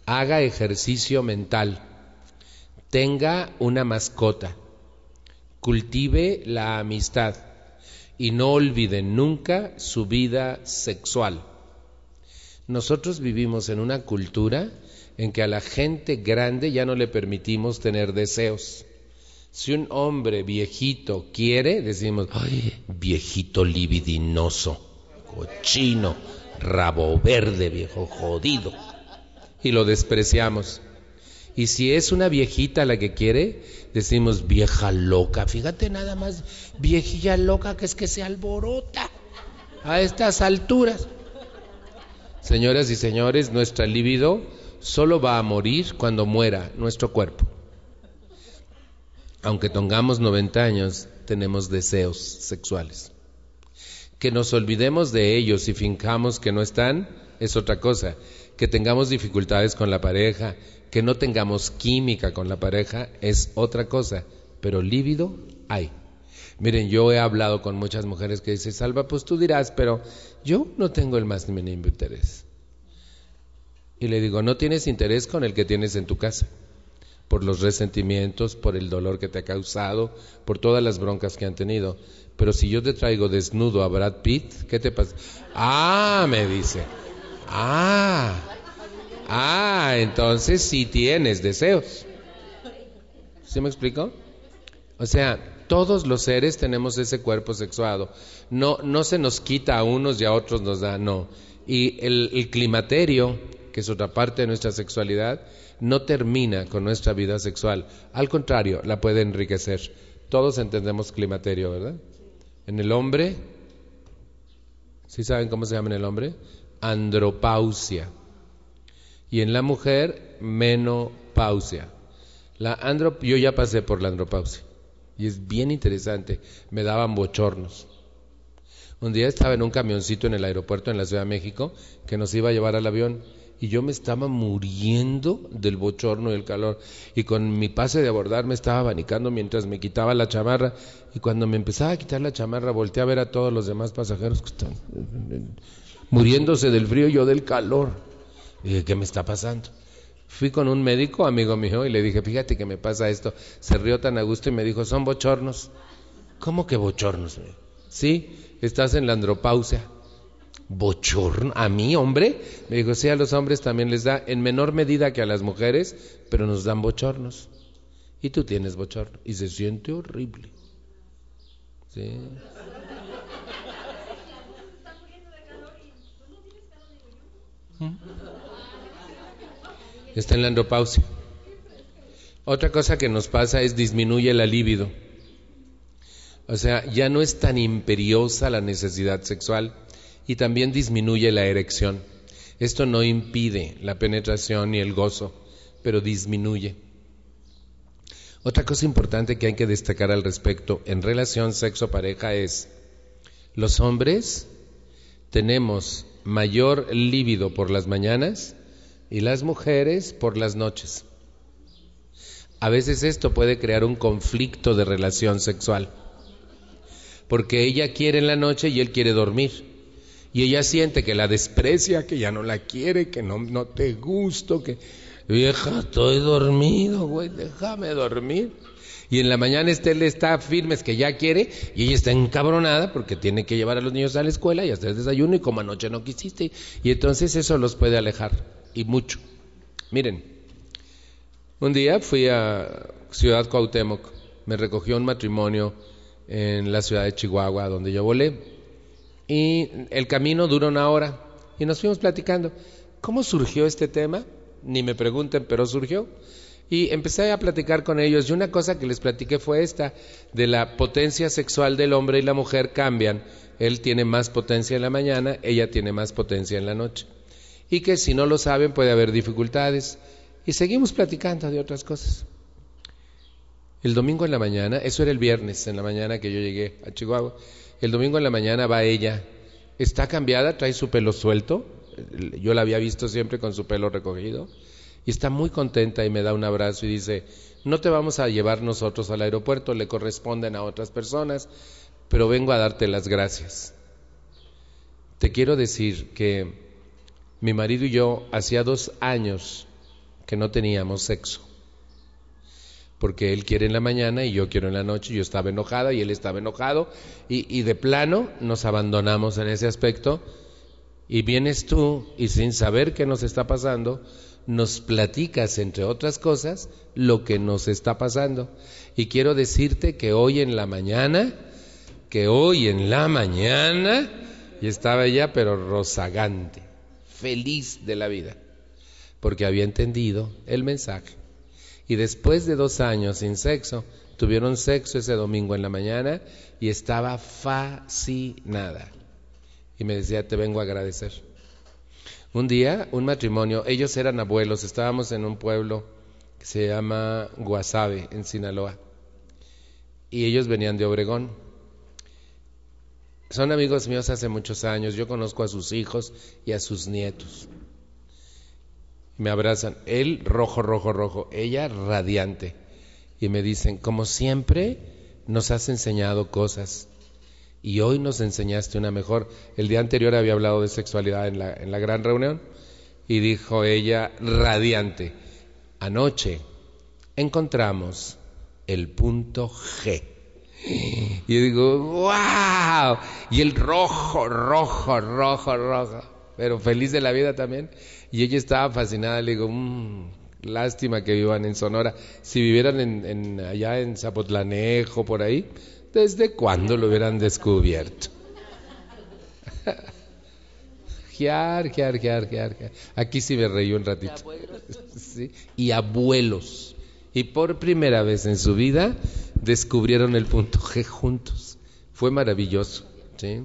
haga ejercicio mental, tenga una mascota, cultive la amistad y no olvide nunca su vida sexual. Nosotros vivimos en una cultura en que a la gente grande ya no le permitimos tener deseos. Si un hombre viejito quiere, decimos, ay, viejito libidinoso, cochino, rabo verde, viejo jodido. Y lo despreciamos. Y si es una viejita la que quiere, decimos vieja loca. Fíjate nada más, viejilla loca que es que se alborota a estas alturas. Señoras y señores, nuestra libido solo va a morir cuando muera nuestro cuerpo. Aunque tengamos 90 años, tenemos deseos sexuales. Que nos olvidemos de ellos y fincamos que no están es otra cosa. Que tengamos dificultades con la pareja, que no tengamos química con la pareja es otra cosa. Pero lívido hay. Miren, yo he hablado con muchas mujeres que dicen, Salva, pues tú dirás, pero yo no tengo el más mínimo interés. Y le digo, no tienes interés con el que tienes en tu casa, por los resentimientos, por el dolor que te ha causado, por todas las broncas que han tenido. Pero si yo te traigo desnudo a Brad Pitt, ¿qué te pasa? Ah, me dice. Ah, ah, entonces sí tienes deseos. ¿Sí me explico? O sea, todos los seres tenemos ese cuerpo sexuado. No, no se nos quita a unos y a otros nos da, no. Y el, el climaterio que es otra parte de nuestra sexualidad, no termina con nuestra vida sexual. Al contrario, la puede enriquecer. Todos entendemos climaterio, ¿verdad? En el hombre, ¿sí saben cómo se llama en el hombre? Andropausia. Y en la mujer, menopausia. La yo ya pasé por la andropausia. Y es bien interesante. Me daban bochornos. Un día estaba en un camioncito en el aeropuerto en la Ciudad de México que nos iba a llevar al avión y yo me estaba muriendo del bochorno y del calor. Y con mi pase de abordar me estaba abanicando mientras me quitaba la chamarra. Y cuando me empezaba a quitar la chamarra, volteé a ver a todos los demás pasajeros que están muriéndose del frío y yo del calor. Y dije, ¿qué me está pasando? Fui con un médico, amigo mío, y le dije, fíjate que me pasa esto. Se rió tan a gusto y me dijo, son bochornos. ¿Cómo que bochornos? Sí, estás en la andropausia bochorno. A mí, hombre, me dijo, sí, a los hombres también les da, en menor medida que a las mujeres, pero nos dan bochornos. Y tú tienes bochorno. Y se siente horrible. ¿Sí? ¿Mm? Está en la andropausia. Otra cosa que nos pasa es disminuye la libido. O sea, ya no es tan imperiosa la necesidad sexual y también disminuye la erección. Esto no impide la penetración ni el gozo, pero disminuye. Otra cosa importante que hay que destacar al respecto en relación sexo-pareja es, los hombres tenemos mayor líbido por las mañanas y las mujeres por las noches. A veces esto puede crear un conflicto de relación sexual, porque ella quiere en la noche y él quiere dormir y ella siente que la desprecia, que ya no la quiere, que no, no te gusto, que vieja, estoy dormido, güey, déjame dormir. Y en la mañana este le está firme, es que ya quiere, y ella está encabronada porque tiene que llevar a los niños a la escuela y hacer desayuno, y como anoche no quisiste. Y entonces eso los puede alejar, y mucho. Miren, un día fui a Ciudad Cuauhtémoc, me recogió un matrimonio en la ciudad de Chihuahua, donde yo volé y el camino dura una hora y nos fuimos platicando. ¿Cómo surgió este tema? ni me pregunten, pero surgió. Y empecé a platicar con ellos y una cosa que les platiqué fue esta, de la potencia sexual del hombre y la mujer cambian. Él tiene más potencia en la mañana, ella tiene más potencia en la noche. Y que si no lo saben puede haber dificultades. Y seguimos platicando de otras cosas. El domingo en la mañana, eso era el viernes en la mañana que yo llegué a Chihuahua, el domingo en la mañana va ella, está cambiada, trae su pelo suelto, yo la había visto siempre con su pelo recogido, y está muy contenta y me da un abrazo y dice, no te vamos a llevar nosotros al aeropuerto, le corresponden a otras personas, pero vengo a darte las gracias. Te quiero decir que mi marido y yo hacía dos años que no teníamos sexo porque él quiere en la mañana y yo quiero en la noche, yo estaba enojada y él estaba enojado, y, de plano nos abandonamos en ese aspecto, y vienes tú y sin saber qué nos está pasando, nos platicas, entre otras cosas, lo que nos está pasando. Y quiero decirte que hoy en la mañana, que hoy en la mañana, y estaba ella pero rozagante, feliz de la vida, porque había entendido el mensaje y después de dos años sin sexo, tuvieron sexo ese domingo en la mañana y estaba fascinada. Y me decía, te vengo a agradecer. Un día, un matrimonio, ellos eran abuelos, estábamos en un pueblo que se llama Guasave, en Sinaloa. Y ellos venían de Obregón. Son amigos míos hace muchos años, yo conozco a sus hijos y a sus nietos me abrazan. Él rojo, rojo, rojo. Ella radiante. Y me dicen, como siempre, nos has enseñado cosas. Y hoy nos enseñaste una mejor. El día anterior había hablado de sexualidad en la, en la gran reunión. Y dijo ella, radiante, anoche encontramos el punto G. Y digo, wow. Y el rojo, rojo, rojo, rojo. Pero feliz de la vida también. Y ella estaba fascinada, le digo, mmm, lástima que vivan en Sonora. Si vivieran en, allá en Zapotlanejo, por ahí, ¿desde cuándo lo hubieran descubierto? Giar, giar, giar, giar, Aquí sí me reí un ratito. (laughs) Y abuelos. Y por primera vez en su vida descubrieron el punto G juntos. Fue maravilloso. ¿sí?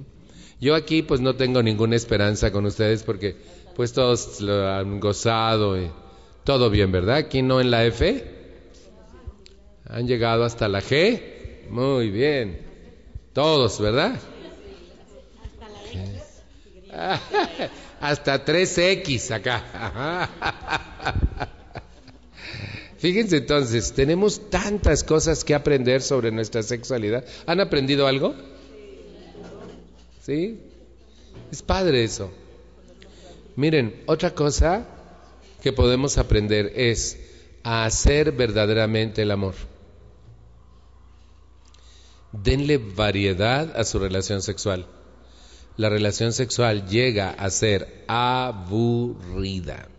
Yo aquí pues no tengo ninguna esperanza con ustedes porque pues todos lo han gozado y todo bien, ¿verdad? Aquí no en la F. Han llegado hasta la G. Muy bien. Todos, ¿verdad? Hasta 3X acá. (laughs) Fíjense entonces, tenemos tantas cosas que aprender sobre nuestra sexualidad. ¿Han aprendido algo? Sí. Es padre eso. Miren, otra cosa que podemos aprender es a hacer verdaderamente el amor. Denle variedad a su relación sexual. La relación sexual llega a ser aburrida.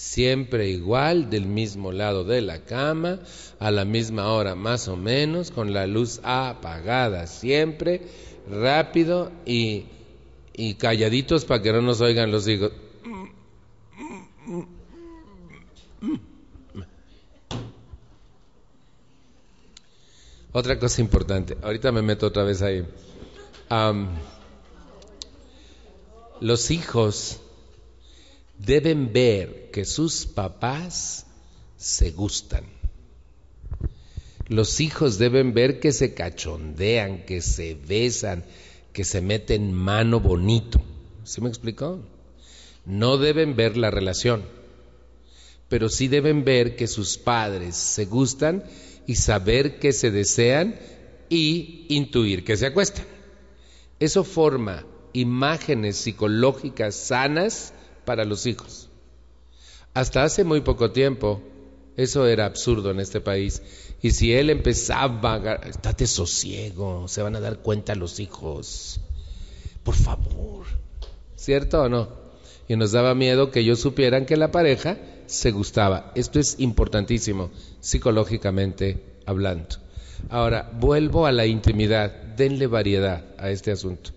Siempre igual, del mismo lado de la cama, a la misma hora más o menos, con la luz apagada, siempre rápido y y calladitos para que no nos oigan los hijos. Otra cosa importante, ahorita me meto otra vez ahí. los hijos deben ver que sus papás se gustan. Los hijos deben ver que se cachondean, que se besan, que se meten mano bonito. ¿Sí me explicó? No deben ver la relación, pero sí deben ver que sus padres se gustan y saber que se desean y intuir que se acuestan. Eso forma imágenes psicológicas sanas para los hijos. Hasta hace muy poco tiempo eso era absurdo en este país. Y si él empezaba, estate sosiego, se van a dar cuenta los hijos. Por favor. ¿Cierto o no? Y nos daba miedo que ellos supieran que la pareja se gustaba. Esto es importantísimo, psicológicamente hablando. Ahora, vuelvo a la intimidad. Denle variedad a este asunto.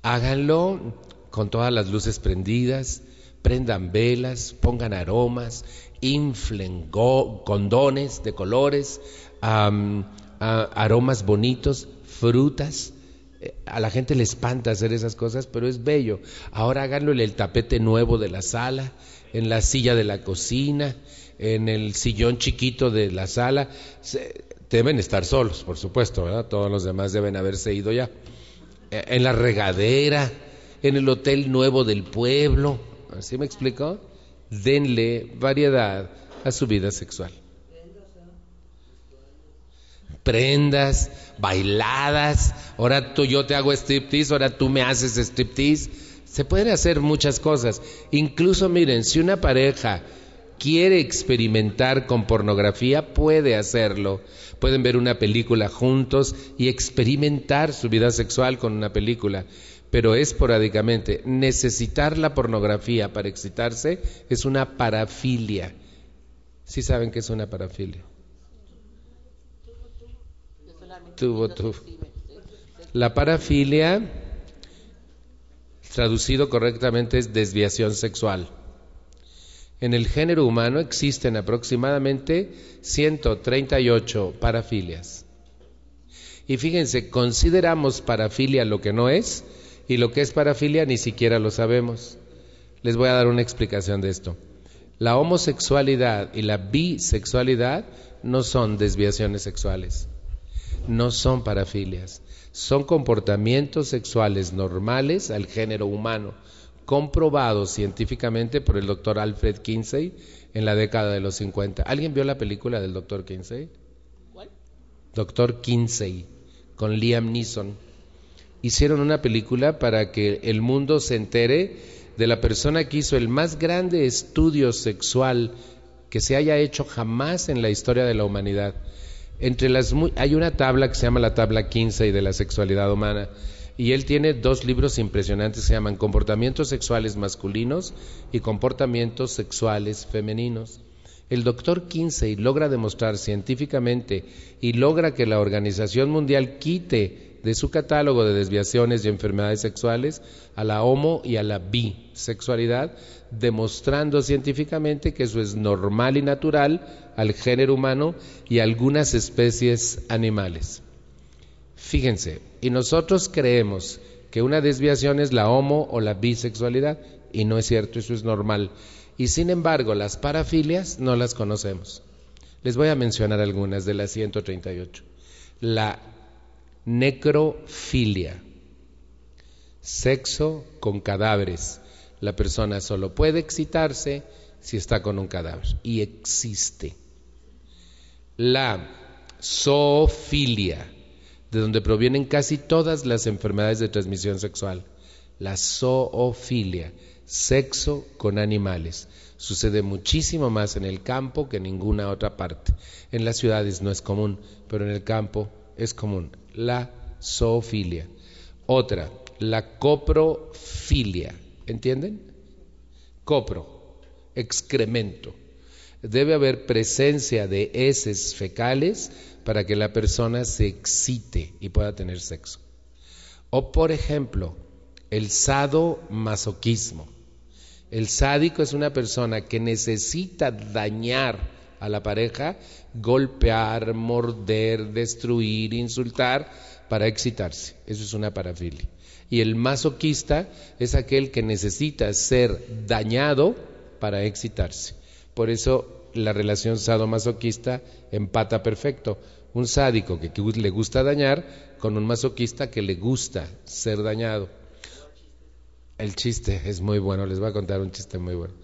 Háganlo con todas las luces prendidas, prendan velas, pongan aromas, inflen condones de colores, aromas bonitos, frutas. Eh, a la gente le espanta hacer esas cosas, pero es bello. Ahora háganlo en el tapete nuevo de la sala, en la silla de la cocina, en el sillón chiquito de la sala. deben estar solos, por supuesto, ¿verdad? Todos los demás deben haberse ido ya. Eh, en la regadera, en el hotel nuevo del pueblo. ¿Así me explico? Denle variedad a su vida sexual. Prendas, bailadas, ahora tú yo te hago striptease, ahora tú me haces striptease. Se pueden hacer muchas cosas. Incluso miren, si una pareja quiere experimentar con pornografía, puede hacerlo. Pueden ver una película juntos y experimentar su vida sexual con una película pero esporádicamente. Necesitar la pornografía para excitarse es una parafilia. ¿Sí saben qué es una parafilia? Tuvo, tuvo. La parafilia, traducido correctamente, es desviación sexual. En el género humano existen aproximadamente 138 parafilias. Y fíjense, consideramos parafilia lo que no es, y lo que es parafilia ni siquiera lo sabemos. Les voy a dar una explicación de esto. La homosexualidad y la bisexualidad no son desviaciones sexuales, no son parafilias, son comportamientos sexuales normales al género humano, comprobados científicamente por el doctor Alfred Kinsey en la década de los 50. ¿Alguien vio la película del doctor Kinsey? ¿Cuál? Doctor Kinsey, con Liam Neeson hicieron una película para que el mundo se entere de la persona que hizo el más grande estudio sexual que se haya hecho jamás en la historia de la humanidad. Entre las hay una tabla que se llama la tabla 15 de la sexualidad humana y él tiene dos libros impresionantes que se llaman Comportamientos sexuales masculinos y Comportamientos sexuales femeninos. El doctor Kinsey logra demostrar científicamente y logra que la Organización Mundial quite de su catálogo de desviaciones y enfermedades sexuales a la homo y a la bisexualidad, demostrando científicamente que eso es normal y natural al género humano y a algunas especies animales. Fíjense, y nosotros creemos que una desviación es la homo o la bisexualidad, y no es cierto, eso es normal. Y sin embargo, las parafilias no las conocemos. Les voy a mencionar algunas de las 138. La necrofilia, sexo con cadáveres. La persona solo puede excitarse si está con un cadáver y existe. La zoofilia, de donde provienen casi todas las enfermedades de transmisión sexual. La zoofilia, sexo con animales. Sucede muchísimo más en el campo que en ninguna otra parte. En las ciudades no es común, pero en el campo es común la zoofilia. Otra, la coprofilia. ¿Entienden? Copro, excremento. Debe haber presencia de heces fecales para que la persona se excite y pueda tener sexo. O por ejemplo, el sadomasoquismo. El sádico es una persona que necesita dañar a la pareja, golpear, morder, destruir, insultar para excitarse. Eso es una parafilia. Y el masoquista es aquel que necesita ser dañado para excitarse. Por eso la relación sadomasoquista empata perfecto. Un sádico que le gusta dañar con un masoquista que le gusta ser dañado. El chiste es muy bueno, les voy a contar un chiste muy bueno.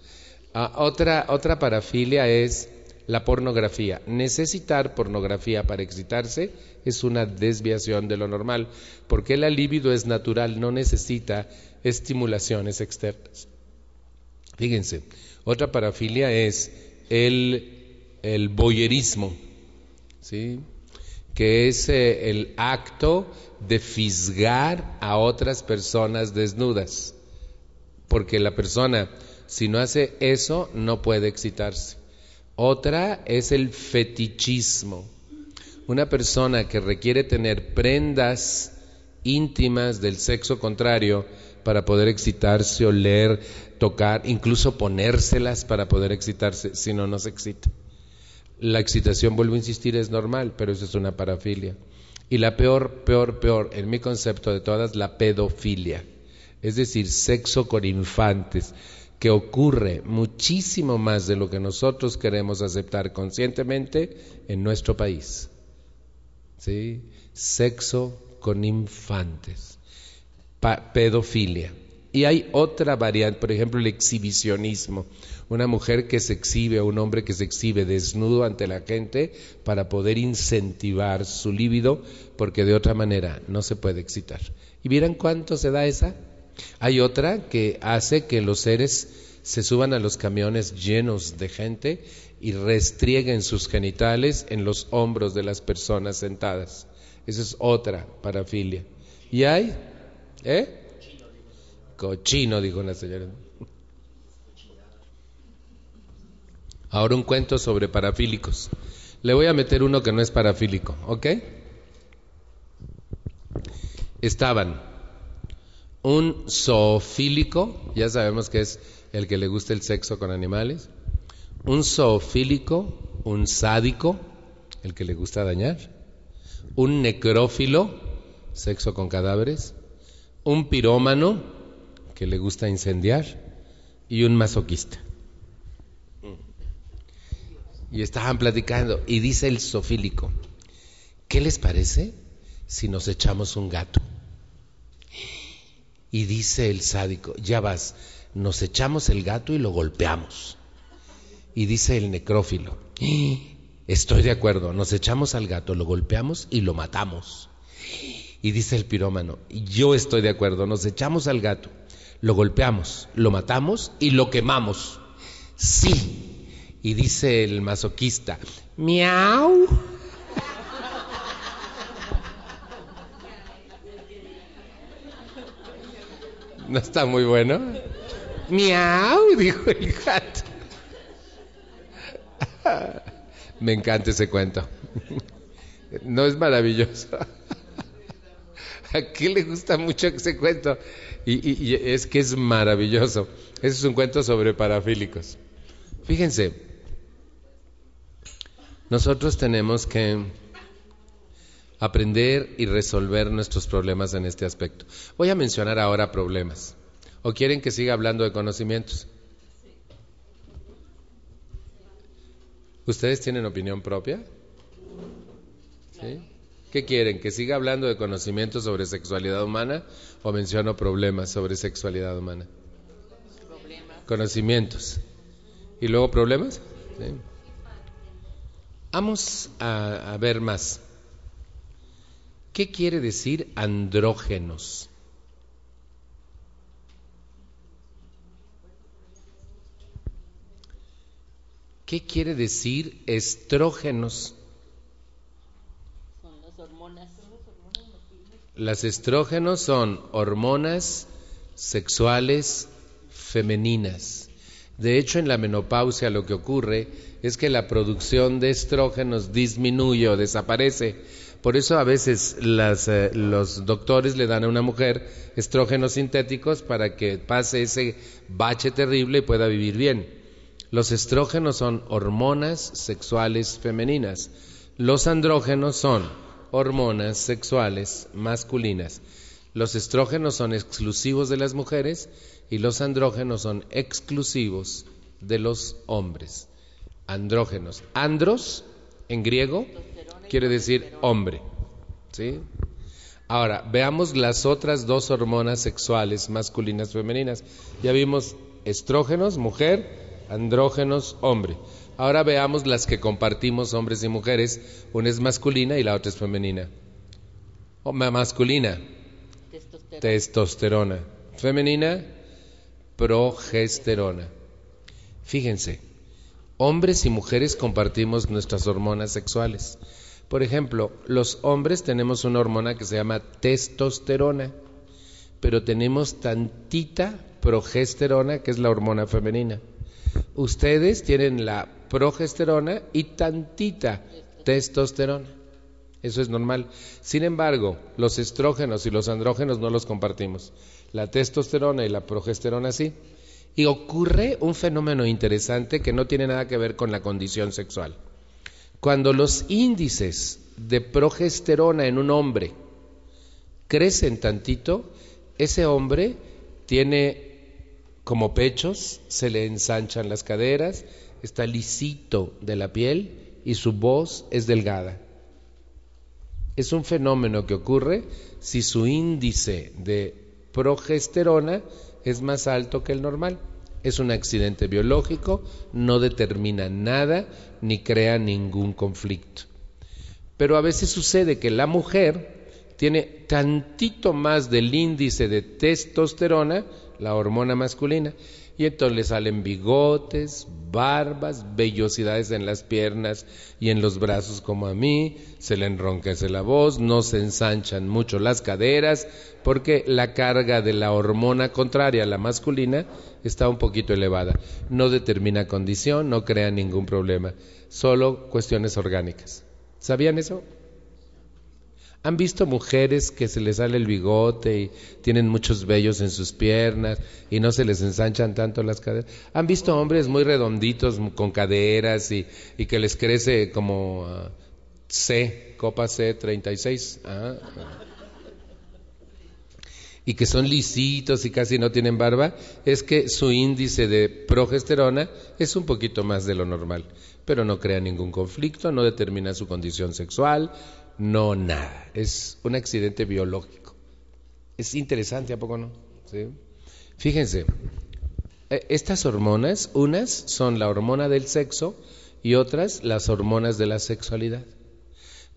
Ah, otra, otra parafilia es la pornografía. Necesitar pornografía para excitarse es una desviación de lo normal, porque la libido es natural, no necesita estimulaciones externas. Fíjense, otra parafilia es el, el boyerismo, ¿sí? que es eh, el acto de fisgar a otras personas desnudas, porque la persona, si no hace eso, no puede excitarse. Otra es el fetichismo. Una persona que requiere tener prendas íntimas del sexo contrario para poder excitarse, oler, tocar, incluso ponérselas para poder excitarse, si no, no se excita. La excitación, vuelvo a insistir, es normal, pero eso es una parafilia. Y la peor, peor, peor, en mi concepto de todas, la pedofilia. Es decir, sexo con infantes, que ocurre muchísimo más de lo que nosotros queremos aceptar conscientemente en nuestro país. ¿Sí? Sexo con infantes. Pedofilia. Y hay otra variante, por ejemplo, el exhibicionismo. Una mujer que se exhibe o un hombre que se exhibe desnudo ante la gente para poder incentivar su líbido, porque de otra manera no se puede excitar. ¿Y vieran cuánto se da esa? Hay otra que hace que los seres se suban a los camiones llenos de gente y restrieguen sus genitales en los hombros de las personas sentadas. Esa es otra parafilia. ¿Y hay? ¿Eh? Cochino, dijo una señora. Ahora un cuento sobre parafílicos. Le voy a meter uno que no es parafílico, ¿ok? Estaban un zoofílico, ya sabemos que es el que le gusta el sexo con animales, un zoofílico, un sádico, el que le gusta dañar, un necrófilo, sexo con cadáveres, un pirómano, que le gusta incendiar, y un masoquista. Y estaban platicando, y dice el sofílico, ¿qué les parece si nos echamos un gato? Y dice el sádico, ya vas, nos echamos el gato y lo golpeamos. Y dice el necrófilo, estoy de acuerdo, nos echamos al gato, lo golpeamos y lo matamos. Y dice el pirómano, yo estoy de acuerdo, nos echamos al gato, lo golpeamos, lo matamos y lo quemamos. Sí. Y dice el masoquista, miau. (laughs) ¿No está muy bueno? Miau, dijo el gato. (laughs) Me encanta ese cuento. (laughs) ¿No es maravilloso? (laughs) ¿A qué le gusta mucho ese cuento? Y, es que es maravilloso. Ese es un cuento sobre parafílicos. Fíjense, nosotros tenemos que aprender y resolver nuestros problemas en este aspecto. Voy a mencionar ahora problemas. ¿O quieren que siga hablando de conocimientos? ¿Ustedes tienen opinión propia? ¿Sí? ¿Qué quieren? ¿Que siga hablando de conocimientos sobre sexualidad humana o menciono problemas sobre sexualidad humana? Conocimientos. ¿Y luego problemas? Vamos a, a ver más. ¿Qué quiere decir andrógenos? ¿Qué quiere decir estrógenos? Las estrógenos son hormonas sexuales femeninas. De hecho, en la menopausia lo que ocurre es que la producción de estrógenos disminuye o desaparece. Por eso a veces eh, los doctores le dan a una mujer estrógenos sintéticos para que pase ese bache terrible y pueda vivir bien. Los estrógenos son hormonas sexuales femeninas. Los andrógenos son hormonas sexuales masculinas. Los estrógenos son exclusivos de las mujeres y los andrógenos son exclusivos de los hombres. Andrógenos. Andros, en griego, quiere decir hombre. ¿Sí? Ahora, veamos las otras dos hormonas sexuales masculinas femeninas. Ya vimos estrógenos, mujer, andrógenos, hombre. Ahora veamos las que compartimos hombres y mujeres. Una es masculina y la otra es femenina. O masculina, testosterona. testosterona. Femenina, progesterona. Fíjense, hombres y mujeres compartimos nuestras hormonas sexuales. Por ejemplo, los hombres tenemos una hormona que se llama testosterona, pero tenemos tantita progesterona, que es la hormona femenina. Ustedes tienen la progesterona y tantita testosterona. Eso es normal. Sin embargo, los estrógenos y los andrógenos no los compartimos. la testosterona y la progesterona sí. Y ocurre un fenómeno interesante que no tiene nada que ver con la condición sexual. Cuando los índices de progesterona en un hombre crecen tantito, ese hombre tiene como pechos, se le ensanchan las caderas, está lisito de la piel y su voz es delgada. Es un fenómeno que ocurre si su índice de progesterona es más alto que el normal. Es un accidente biológico, no determina nada ni crea ningún conflicto. Pero a veces sucede que la mujer tiene tantito más del índice de testosterona, la hormona masculina, y entonces le salen bigotes, barbas, vellosidades en las piernas y en los brazos como a mí, se le enronquece la voz, no se ensanchan mucho las caderas, porque la carga de la hormona contraria a la masculina está un poquito elevada. No determina condición, no crea ningún problema, solo cuestiones orgánicas. ¿Sabían eso? ¿Han visto mujeres que se les sale el bigote y tienen muchos vellos en sus piernas y no se les ensanchan tanto las caderas? ¿Han visto hombres muy redonditos con caderas y, que les crece como ah, C, copa C36? Ah, y que son lisitos y casi no tienen barba, es que su índice de progesterona es un poquito más de lo normal, pero no crea ningún conflicto, no determina su condición sexual, no nada. Es un accidente biológico. Es interesante, ¿a poco no? Fíjense, e, estas hormonas, unas son la hormona del sexo y otras las hormonas de la sexualidad.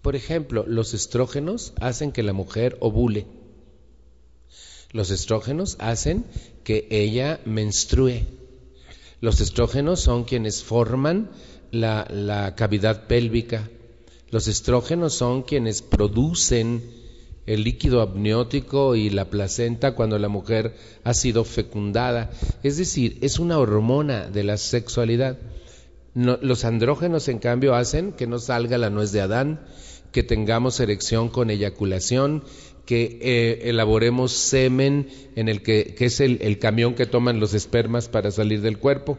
Por ejemplo, los estrógenos hacen que la mujer ovule. Los estrógenos hacen que ella menstrue. Los estrógenos son quienes forman la, la cavidad pélvica los estrógenos son quienes producen el líquido amniótico y la placenta cuando la mujer ha sido fecundada. Es decir, es una hormona de la sexualidad. los andrógenos, en cambio, hacen que no salga la nuez de Adán, que tengamos erección con eyaculación, que eh, elaboremos semen en el que, es el, camión que toman los espermas para salir del cuerpo.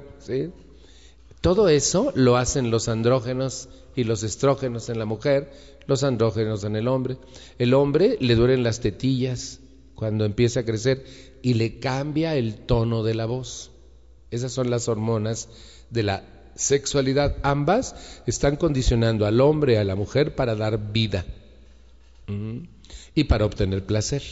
Todo eso lo hacen los andrógenos y los estrógenos en la mujer, los andrógenos en el hombre. El hombre le duelen las tetillas cuando empieza a crecer y le cambia el tono de la voz. Esas son las hormonas de la sexualidad. Ambas están condicionando al hombre y a la mujer para dar vida y para obtener placer.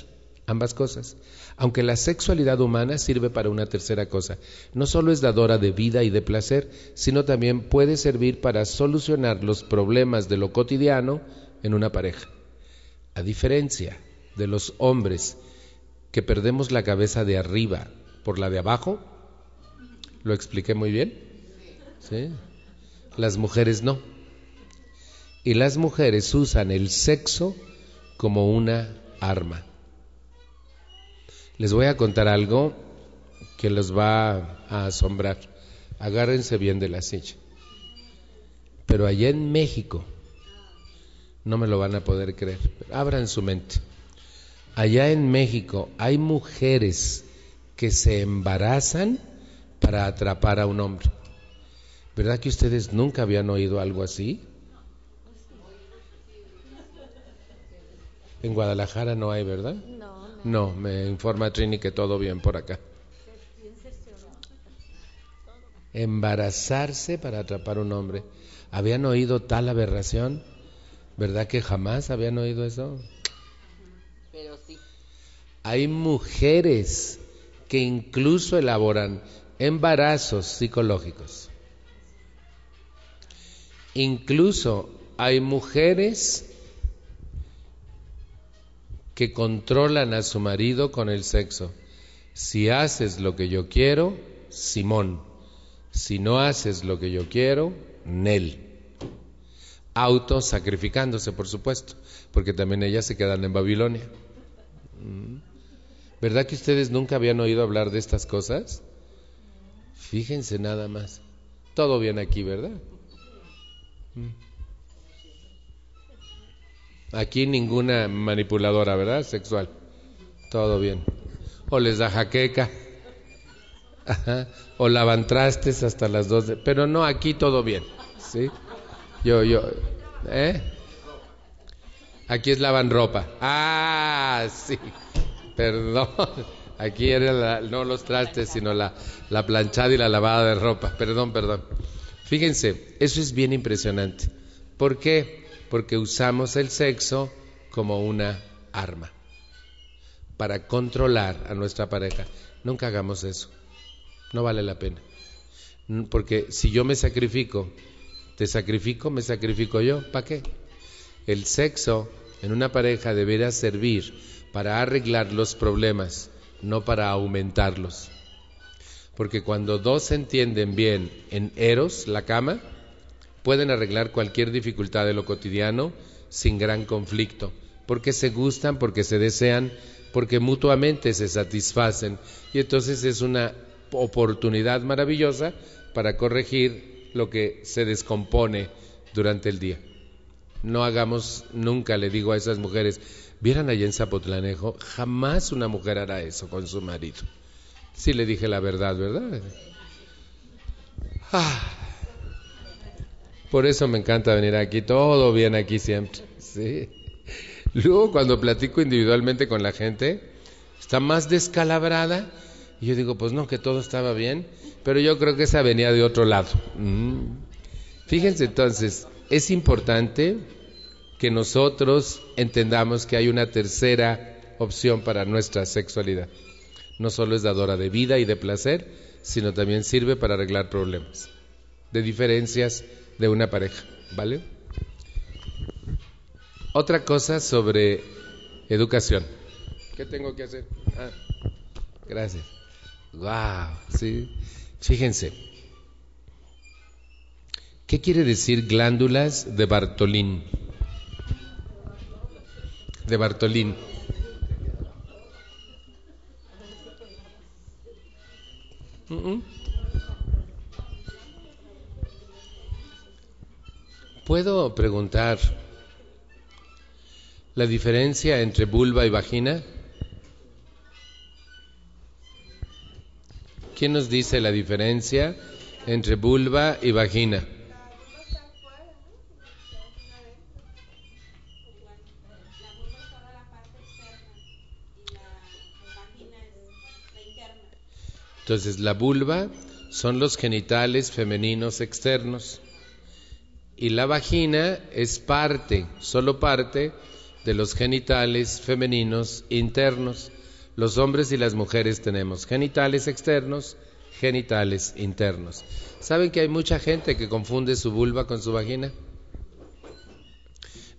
Ambas cosas. Aunque la sexualidad humana sirve para una tercera cosa. No solo es dadora de vida y de placer, sino también puede servir para solucionar los problemas de lo cotidiano en una pareja. A diferencia de los hombres que perdemos la cabeza de arriba por la de abajo, ¿lo expliqué muy bien? ¿Sí? Las mujeres no. Y las mujeres usan el sexo como una arma. Les voy a contar algo que los va a asombrar. Agárrense bien de la silla. Pero allá en México, no me lo van a poder creer, abran su mente. Allá en México hay mujeres que se embarazan para atrapar a un hombre. ¿Verdad que ustedes nunca habían oído algo así? En Guadalajara no hay, ¿verdad? No. No, me informa Trini que todo bien por acá. Embarazarse para atrapar un hombre. ¿Habían oído tal aberración? ¿Verdad que jamás habían oído eso? Pero sí. Hay mujeres que incluso elaboran embarazos psicológicos. Incluso hay mujeres que controlan a su marido con el sexo. Si haces lo que yo quiero, Simón. Si no haces lo que yo quiero, Nel. Autosacrificándose, por supuesto, porque también ellas se quedan en Babilonia. Mm. ¿Verdad que ustedes nunca habían oído hablar de estas cosas? Fíjense nada más. Todo bien aquí, ¿verdad? Aquí ninguna manipuladora, ¿verdad? Sexual. Todo bien. o les da jaqueca, Ajá. o lavan trastes hasta las dos, de- pero no aquí todo bien, ¿sí? Yo, yo, ¿eh? Aquí es lavan ropa. Ah, sí, perdón. Aquí era no los trastes, sino la, la planchada y la lavada de ropa. Perdón, perdón. Fíjense, eso es bien impresionante. ¿Por qué? Porque usamos el sexo como una arma para controlar a nuestra pareja. Nunca hagamos eso. No vale la pena. Porque si yo me sacrifico, te sacrifico, me sacrifico yo, ¿para qué? El sexo en una pareja deberá servir para arreglar los problemas, no para aumentarlos. Porque cuando dos entienden bien en eros, la cama, pueden arreglar cualquier dificultad de lo cotidiano sin gran conflicto, porque se gustan, porque se desean, porque mutuamente se satisfacen. Y entonces es una oportunidad maravillosa para corregir lo que se descompone durante el día. No hagamos nunca, le digo a esas mujeres, vieran allá en Zapotlanejo, jamás una mujer hará eso con su marido. Sí le dije la verdad, ¿verdad? Ah, por eso me encanta venir aquí, todo bien aquí siempre. Sí. Luego cuando platico individualmente con la gente, está más descalabrada y yo digo, pues no, que todo estaba bien, pero yo creo que esa venía de otro lado. Mm. Fíjense entonces, es importante que nosotros entendamos que hay una tercera opción para nuestra sexualidad. No solo es dadora de vida y de placer, sino también sirve para arreglar problemas de diferencias de una pareja, ¿vale? Otra cosa sobre educación. ¿Qué tengo que hacer? Ah, gracias. Wow, sí. Fíjense. ¿Qué quiere decir glándulas de Bartolín? De Bartolín. Mm. ¿Puedo preguntar la diferencia entre vulva y vagina? ¿Quién nos dice la diferencia entre vulva y vagina? Entonces, la vulva son los genitales femeninos externos y la vagina es parte, solo parte de los genitales femeninos internos. Los hombres y las mujeres tenemos genitales externos, genitales internos. ¿Saben que hay mucha gente que confunde su vulva con su vagina?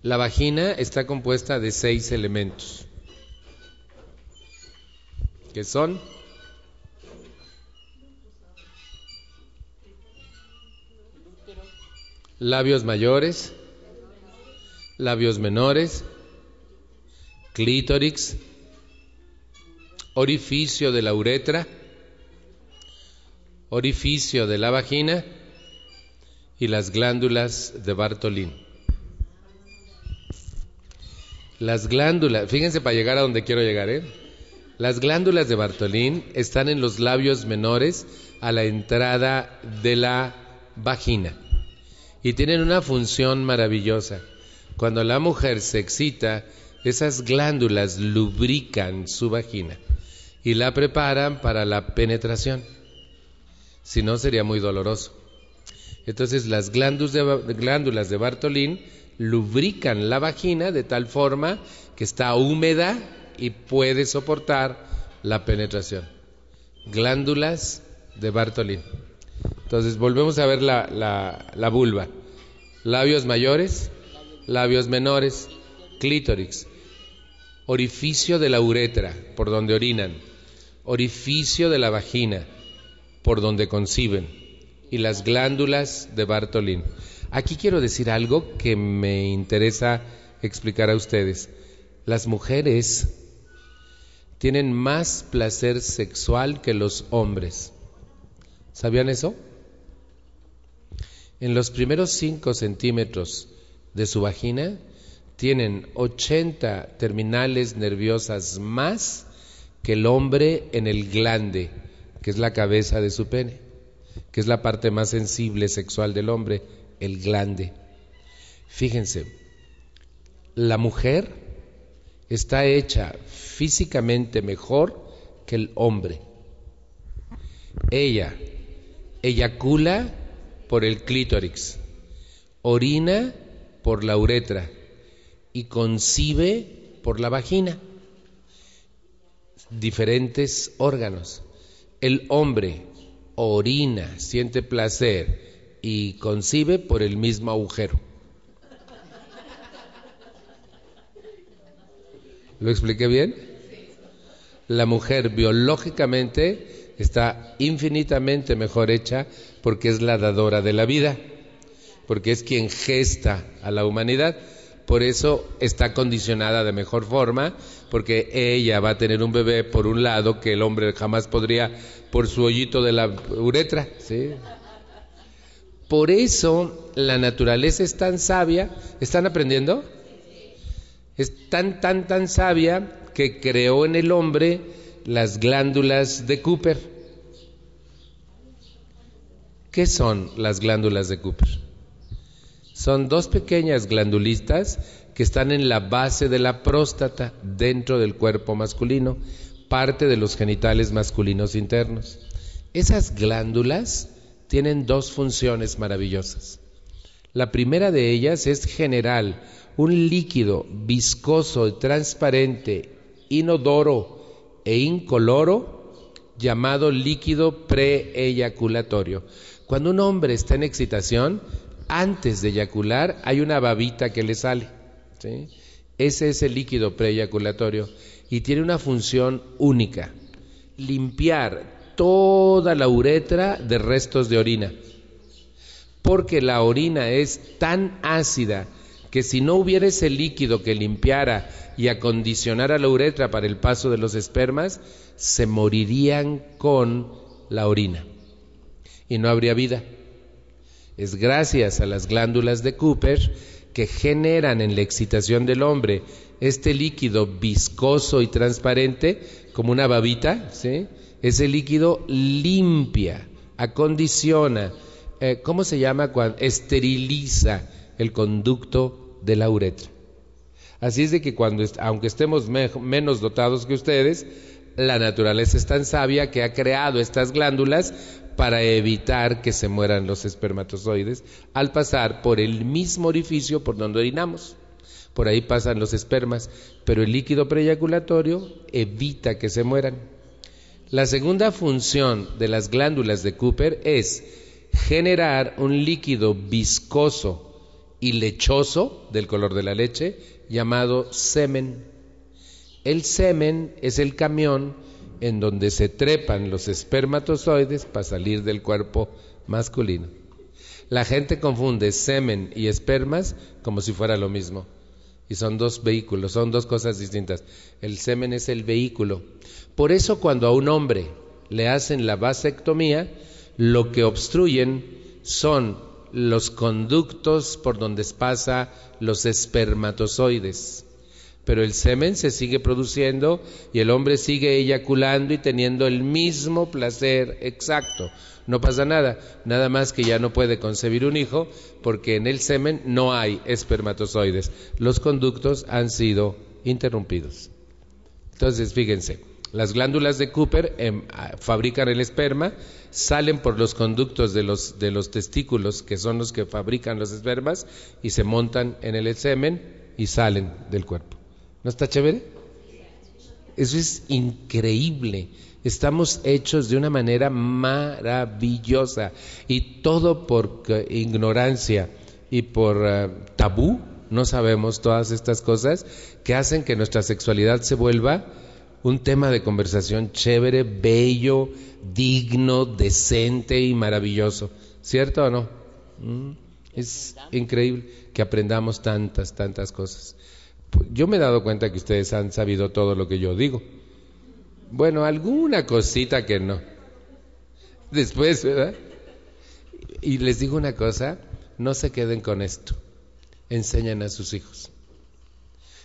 La vagina está compuesta de seis elementos, que son labios mayores, labios menores, clítoris, orificio de la uretra, orificio de la vagina y las glándulas de Bartolín. Las glándulas, fíjense para llegar a donde quiero llegar, ¿eh? Las glándulas de Bartolín están en los labios menores a la entrada de la vagina y tienen una función maravillosa. Cuando la mujer se excita, esas glándulas lubrican su vagina y la preparan para la penetración. Si no, sería muy doloroso. Entonces, las glándulas de, Bartolín lubrican la vagina de tal forma que está húmeda y puede soportar la penetración. Glándulas de Bartolín. Entonces volvemos a ver la, la, la, vulva. Labios mayores, labios menores, clítoris, orificio de la uretra, por donde orinan, orificio de la vagina, por donde conciben, y las glándulas de Bartolín. Aquí quiero decir algo que me interesa explicar a ustedes. Las mujeres tienen más placer sexual que los hombres. ¿Sabían eso? En los primeros 5 centímetros de su vagina tienen 80 terminales nerviosas más que el hombre en el glande, que es la cabeza de su pene, que es la parte más sensible sexual del hombre, el glande. Fíjense, la mujer está hecha físicamente mejor que el hombre. Ella eyacula por el clítoris, orina por la uretra y concibe por la vagina. Diferentes órganos. El hombre orina, siente placer y concibe por el mismo agujero. ¿Lo expliqué bien? La mujer biológicamente está infinitamente mejor hecha porque es la dadora de la vida, porque es quien gesta a la humanidad. Por eso está condicionada de mejor forma, porque ella va a tener un bebé por un lado que el hombre jamás podría por su hoyito de la uretra. ¿sí? Por eso la naturaleza es tan sabia. ¿Están aprendiendo? Es tan, tan, tan sabia que creó en el hombre las glándulas de Cooper. ¿Qué son las glándulas de Cooper? Son dos pequeñas glandulitas que están en la base de la próstata dentro del cuerpo masculino, parte de los genitales masculinos internos. Esas glándulas tienen dos funciones maravillosas. La primera de ellas es general un líquido viscoso transparente, inodoro e incoloro, llamado líquido preeyaculatorio. Cuando un hombre está en excitación, antes de eyacular hay una babita que le sale. Ese es el líquido preeyaculatorio y tiene una función única, limpiar toda la uretra de restos de orina. Porque la orina es tan ácida, que si no hubiera ese líquido que limpiara y acondicionara la uretra para el paso de los espermas, se morirían con la orina y no habría vida. Es gracias a las glándulas de Cooper que generan en la excitación del hombre este líquido viscoso y transparente, como una babita, ese líquido limpia, acondiciona, eh, ¿cómo se llama? Cuando esteriliza el conducto de la uretra. Así es de que cuando, aunque estemos menos dotados que ustedes, la naturaleza es tan sabia que ha creado estas glándulas para evitar que se mueran los espermatozoides al pasar por el mismo orificio por donde orinamos. Por ahí pasan los espermas, pero el líquido preyaculatorio evita que se mueran. La segunda función de las glándulas de Cooper es generar un líquido viscoso y lechoso del color de la leche llamado semen. El semen es el camión en donde se trepan los espermatozoides para salir del cuerpo masculino. La gente confunde semen y espermas como si fuera lo mismo. Y son dos vehículos, son dos cosas distintas. El semen es el vehículo. Por eso cuando a un hombre le hacen la vasectomía, lo que obstruyen son los conductos por donde pasa los espermatozoides. Pero el semen se sigue produciendo y el hombre sigue eyaculando y teniendo el mismo placer exacto. No pasa nada, nada más que ya no puede concebir un hijo porque en el semen no hay espermatozoides. Los conductos han sido interrumpidos. Entonces, fíjense, las glándulas de Cooper em, fabrican el esperma, salen por los conductos de los, de los testículos, que son los que fabrican los espermas, y se montan en el semen y salen del cuerpo. ¿No está chévere? Eso es increíble. Estamos hechos de una manera maravillosa y todo por ignorancia y por eh, tabú, no sabemos todas estas cosas que hacen que nuestra sexualidad se vuelva un tema de conversación chévere, bello, digno, decente y maravilloso. ¿Cierto o no? Mm, es increíble que aprendamos tantas, tantas cosas. Yo me he dado cuenta que ustedes han sabido todo lo que yo digo. Bueno, alguna cosita que no. Después, ¿verdad? Y les digo una cosa, no se queden con esto. Enseñan a sus hijos.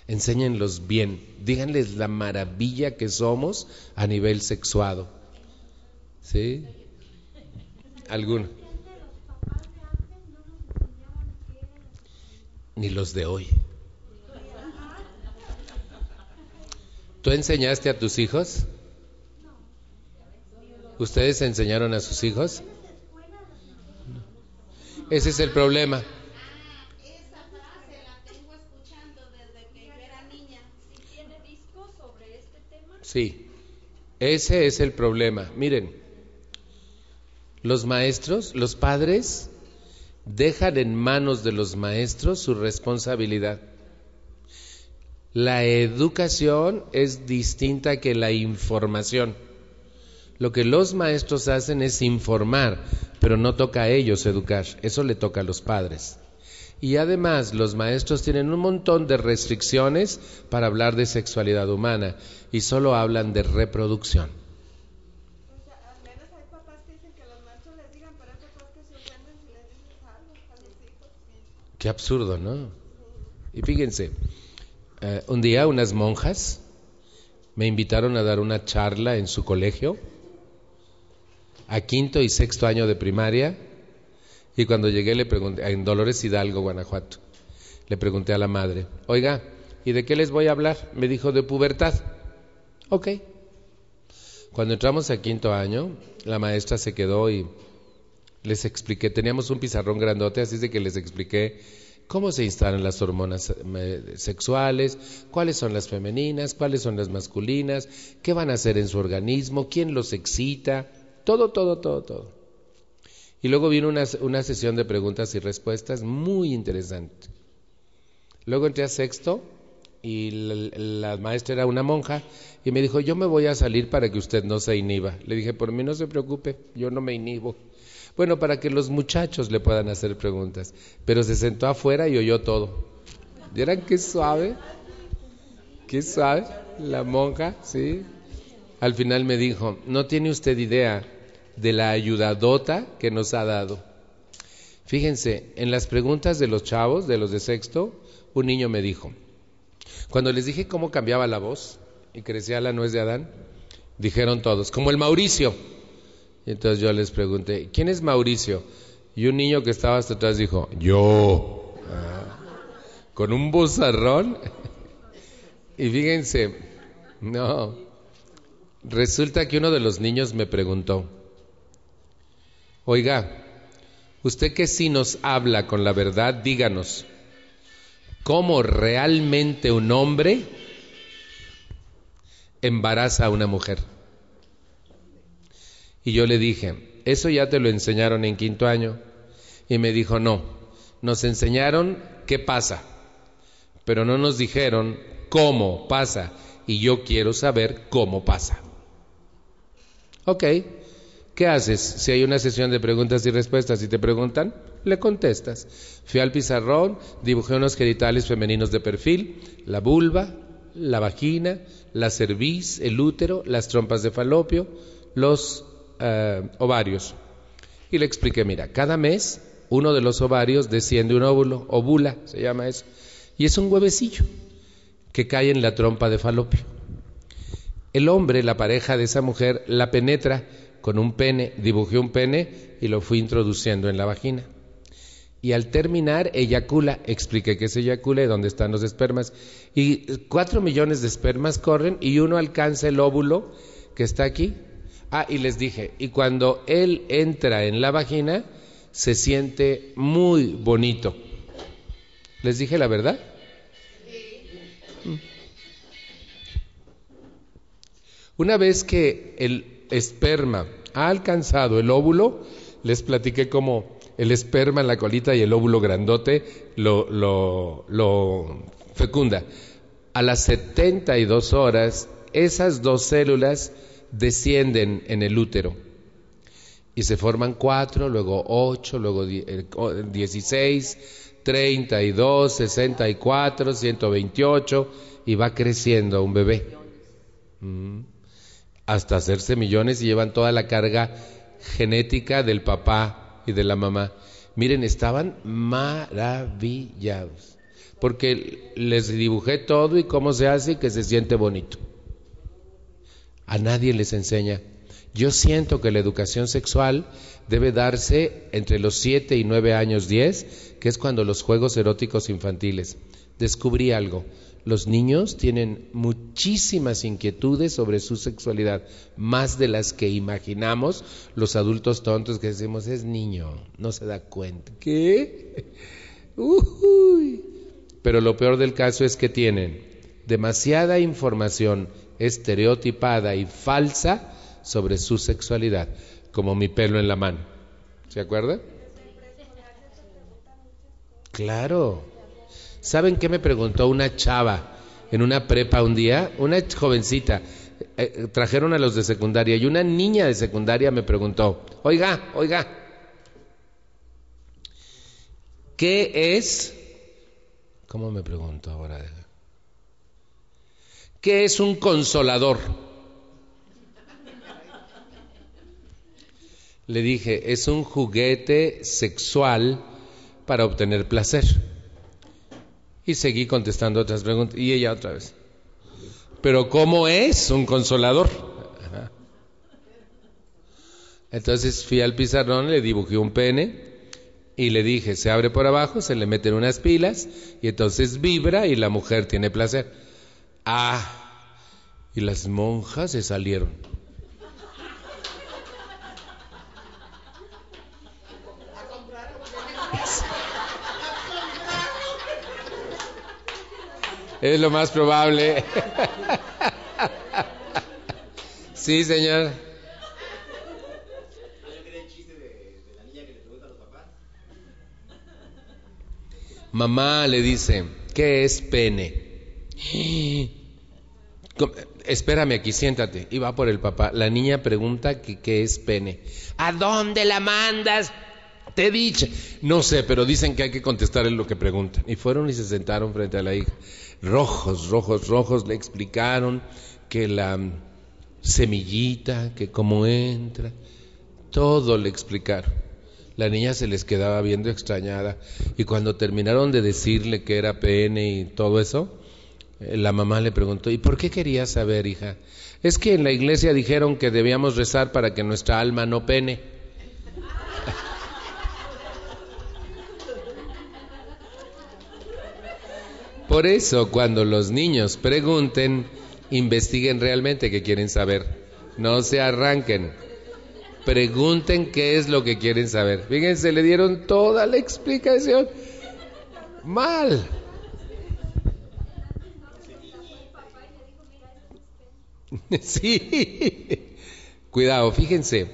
Enséñenlos bien, díganles la maravilla que somos a nivel sexuado. ¿Sí? ¿Alguno? Ni los de hoy. ¿Tú enseñaste a tus hijos? ¿Ustedes enseñaron a sus hijos? Ese es el problema. Esa frase la tengo escuchando desde que yo era niña. ¿Sí tiene discos sobre este tema? Sí, ese es el problema. Miren, los maestros, los padres, dejan en manos de los maestros su responsabilidad. La educación es distinta que la información. Lo que los maestros hacen es informar, pero no toca a ellos educar, eso le toca a los padres. Y además los maestros tienen un montón de restricciones para hablar de sexualidad humana y solo hablan de reproducción. Qué absurdo, ¿no? Y fíjense, eh, un día unas monjas me invitaron a dar una charla en su colegio a quinto y sexto año de primaria y cuando llegué le pregunté, en Dolores Hidalgo, Guanajuato, le pregunté a la madre, oiga, ¿y de qué les voy a hablar? Me dijo, de pubertad. Ok. Cuando entramos a quinto año, la maestra se quedó y les expliqué, teníamos un pizarrón grandote, así de que les expliqué cómo se instalan las hormonas eh, sexuales, cuáles son las femeninas, cuáles son las masculinas, qué van a hacer en su organismo, quién los excita, todo, todo, todo, todo. Y luego vino una, una sesión de preguntas y respuestas muy interesante. Luego entré a sexto y la, la maestra era una monja y me dijo, yo me voy a salir para que usted no se inhiba. Le dije, por mí no se preocupe, yo no me inhibo. Bueno, para que los muchachos le puedan hacer preguntas. Pero se sentó afuera y oyó todo. ¿Vieran qué suave? ¿Qué suave? La monja, ¿sí? Al final me dijo, no tiene usted idea de la ayudadota que nos ha dado. Fíjense, en las preguntas de los chavos, de los de sexto, un niño me dijo, cuando les dije cómo cambiaba la voz y crecía la nuez de Adán, dijeron todos, como el Mauricio. Y entonces yo les pregunté, ¿quién es Mauricio? Y un niño que estaba hasta atrás dijo, yo. Ah, con un bozarrón. (laughs) y fíjense, no, resulta que uno de los niños me preguntó, oiga, usted que sí nos habla con la verdad, díganos, ¿cómo realmente un hombre embaraza a una mujer? Y yo le dije, eso ya te lo enseñaron en quinto año. Y me dijo, no, nos enseñaron qué pasa, pero no nos dijeron cómo pasa. Y yo quiero saber cómo pasa. Ok, ¿qué haces? Si hay una sesión de preguntas y respuestas y te preguntan, le contestas. Fui al pizarrón, dibujé unos genitales femeninos de perfil, la vulva, la vagina, la cerviz, el útero, las trompas de falopio, los eh, ovarios. Y le expliqué, mira, cada mes uno de los ovarios desciende un óvulo, ovula se llama eso, y es un huevecillo que cae en la trompa de falopio. El hombre, la pareja de esa mujer, la penetra con un pene, dibujé un pene y lo fui introduciendo en la vagina. Y al terminar, eyacula, expliqué que se eyacula y dónde están los espermas. Y cuatro millones de espermas corren y uno alcanza el óvulo que está aquí. Ah, y les dije, y cuando él entra en la vagina, se siente muy bonito. ¿Les dije la verdad? Una vez que el esperma ha alcanzado el óvulo, les platiqué cómo el esperma en la colita y el óvulo grandote lo, lo, lo fecunda. A las 72 horas, esas dos células descienden en el útero y se forman cuatro, luego ocho, luego eh, dieciséis, treinta y dos, sesenta y cuatro, ciento veintiocho y va creciendo un bebé. Mm. Hasta hacerse millones y llevan toda la carga genética del papá y de la mamá. Miren, estaban maravillados. porque les dibujé todo y cómo se hace y que se siente bonito. A nadie les enseña. Yo siento que la educación sexual debe darse entre los 7 y 9 años 10, que es cuando los juegos eróticos infantiles. Descubrí algo. Los niños tienen muchísimas inquietudes sobre su sexualidad, más de las que imaginamos los adultos tontos que decimos es niño, no se da cuenta. ¿Qué? (laughs) Uy. Pero lo peor del caso es que tienen demasiada información estereotipada y falsa sobre su sexualidad, como mi pelo en la mano. ¿Se acuerda? Claro. ¿Saben qué me preguntó una chava en una prepa un día? Una jovencita. Eh, eh, trajeron a los de secundaria y una niña de secundaria me preguntó, oiga, oiga, ¿qué es? ¿Cómo me pregunto ahora? ¿Qué es un consolador? Le dije, es un juguete sexual para obtener placer. Y seguí contestando otras preguntas. Y ella otra vez. Pero ¿cómo es un consolador? Entonces fui al pizarrón, le dibujé un pene y le dije, se abre por abajo, se le meten unas pilas y entonces vibra y la mujer tiene placer. Ah, y las monjas se salieron. Es lo más probable. Sí, señor. Mamá le dice, ¿qué es pene? Espérame aquí, siéntate. Y va por el papá. La niña pregunta que, qué es pene. ¿A dónde la mandas? Te dicho. No sé, pero dicen que hay que contestarle lo que preguntan. Y fueron y se sentaron frente a la hija. Rojos, rojos, rojos. Le explicaron que la semillita, que cómo entra. Todo le explicaron. La niña se les quedaba viendo extrañada y cuando terminaron de decirle que era pene y todo eso, eh, la mamá le preguntó, ¿y por qué querías saber, hija? Es que en la iglesia dijeron que debíamos rezar para que nuestra alma no pene. Por eso, cuando los niños pregunten, investiguen realmente qué quieren saber. No se arranquen pregunten qué es lo que quieren saber. Fíjense, le dieron toda la explicación. Mal. (laughs) Sí. Cuidado, fíjense.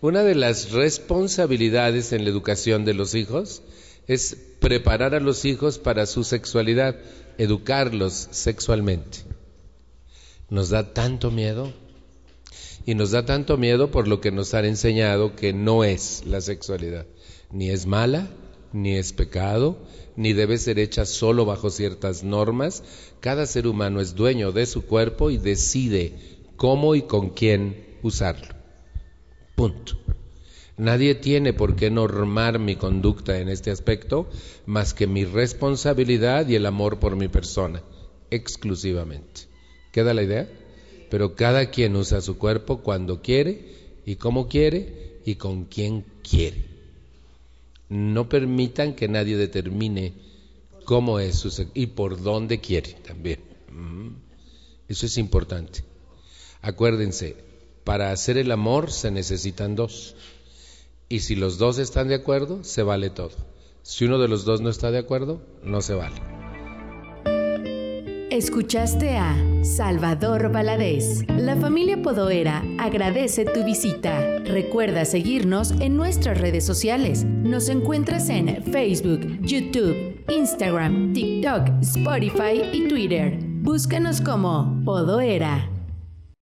Una de las responsabilidades en la educación de los hijos es preparar a los hijos para su sexualidad, educarlos sexualmente. Nos da tanto miedo y nos da tanto miedo por lo que nos han enseñado que no es la sexualidad. Ni es mala, ni es pecado, ni debe ser hecha solo bajo ciertas normas. Cada ser humano es dueño de su cuerpo y decide cómo y con quién usarlo. Punto. Nadie tiene por qué normar mi conducta en este aspecto más que mi responsabilidad y el amor por mi persona, exclusivamente. ¿Queda la idea? pero cada quien usa su cuerpo cuando quiere y como quiere y con quien quiere. No permitan que nadie determine cómo es su y por dónde quiere también. Mm. Eso es importante. Acuérdense, para hacer el amor se necesitan dos. Y si los dos están de acuerdo, se vale todo. Si uno de los dos no está de acuerdo, no se vale. Escuchaste a Salvador Valadez. La familia Podoera agradece tu visita. Recuerda seguirnos en nuestras redes sociales. Nos encuentras en Facebook, YouTube, Instagram, TikTok, Spotify y Twitter. Búscanos como Podoera.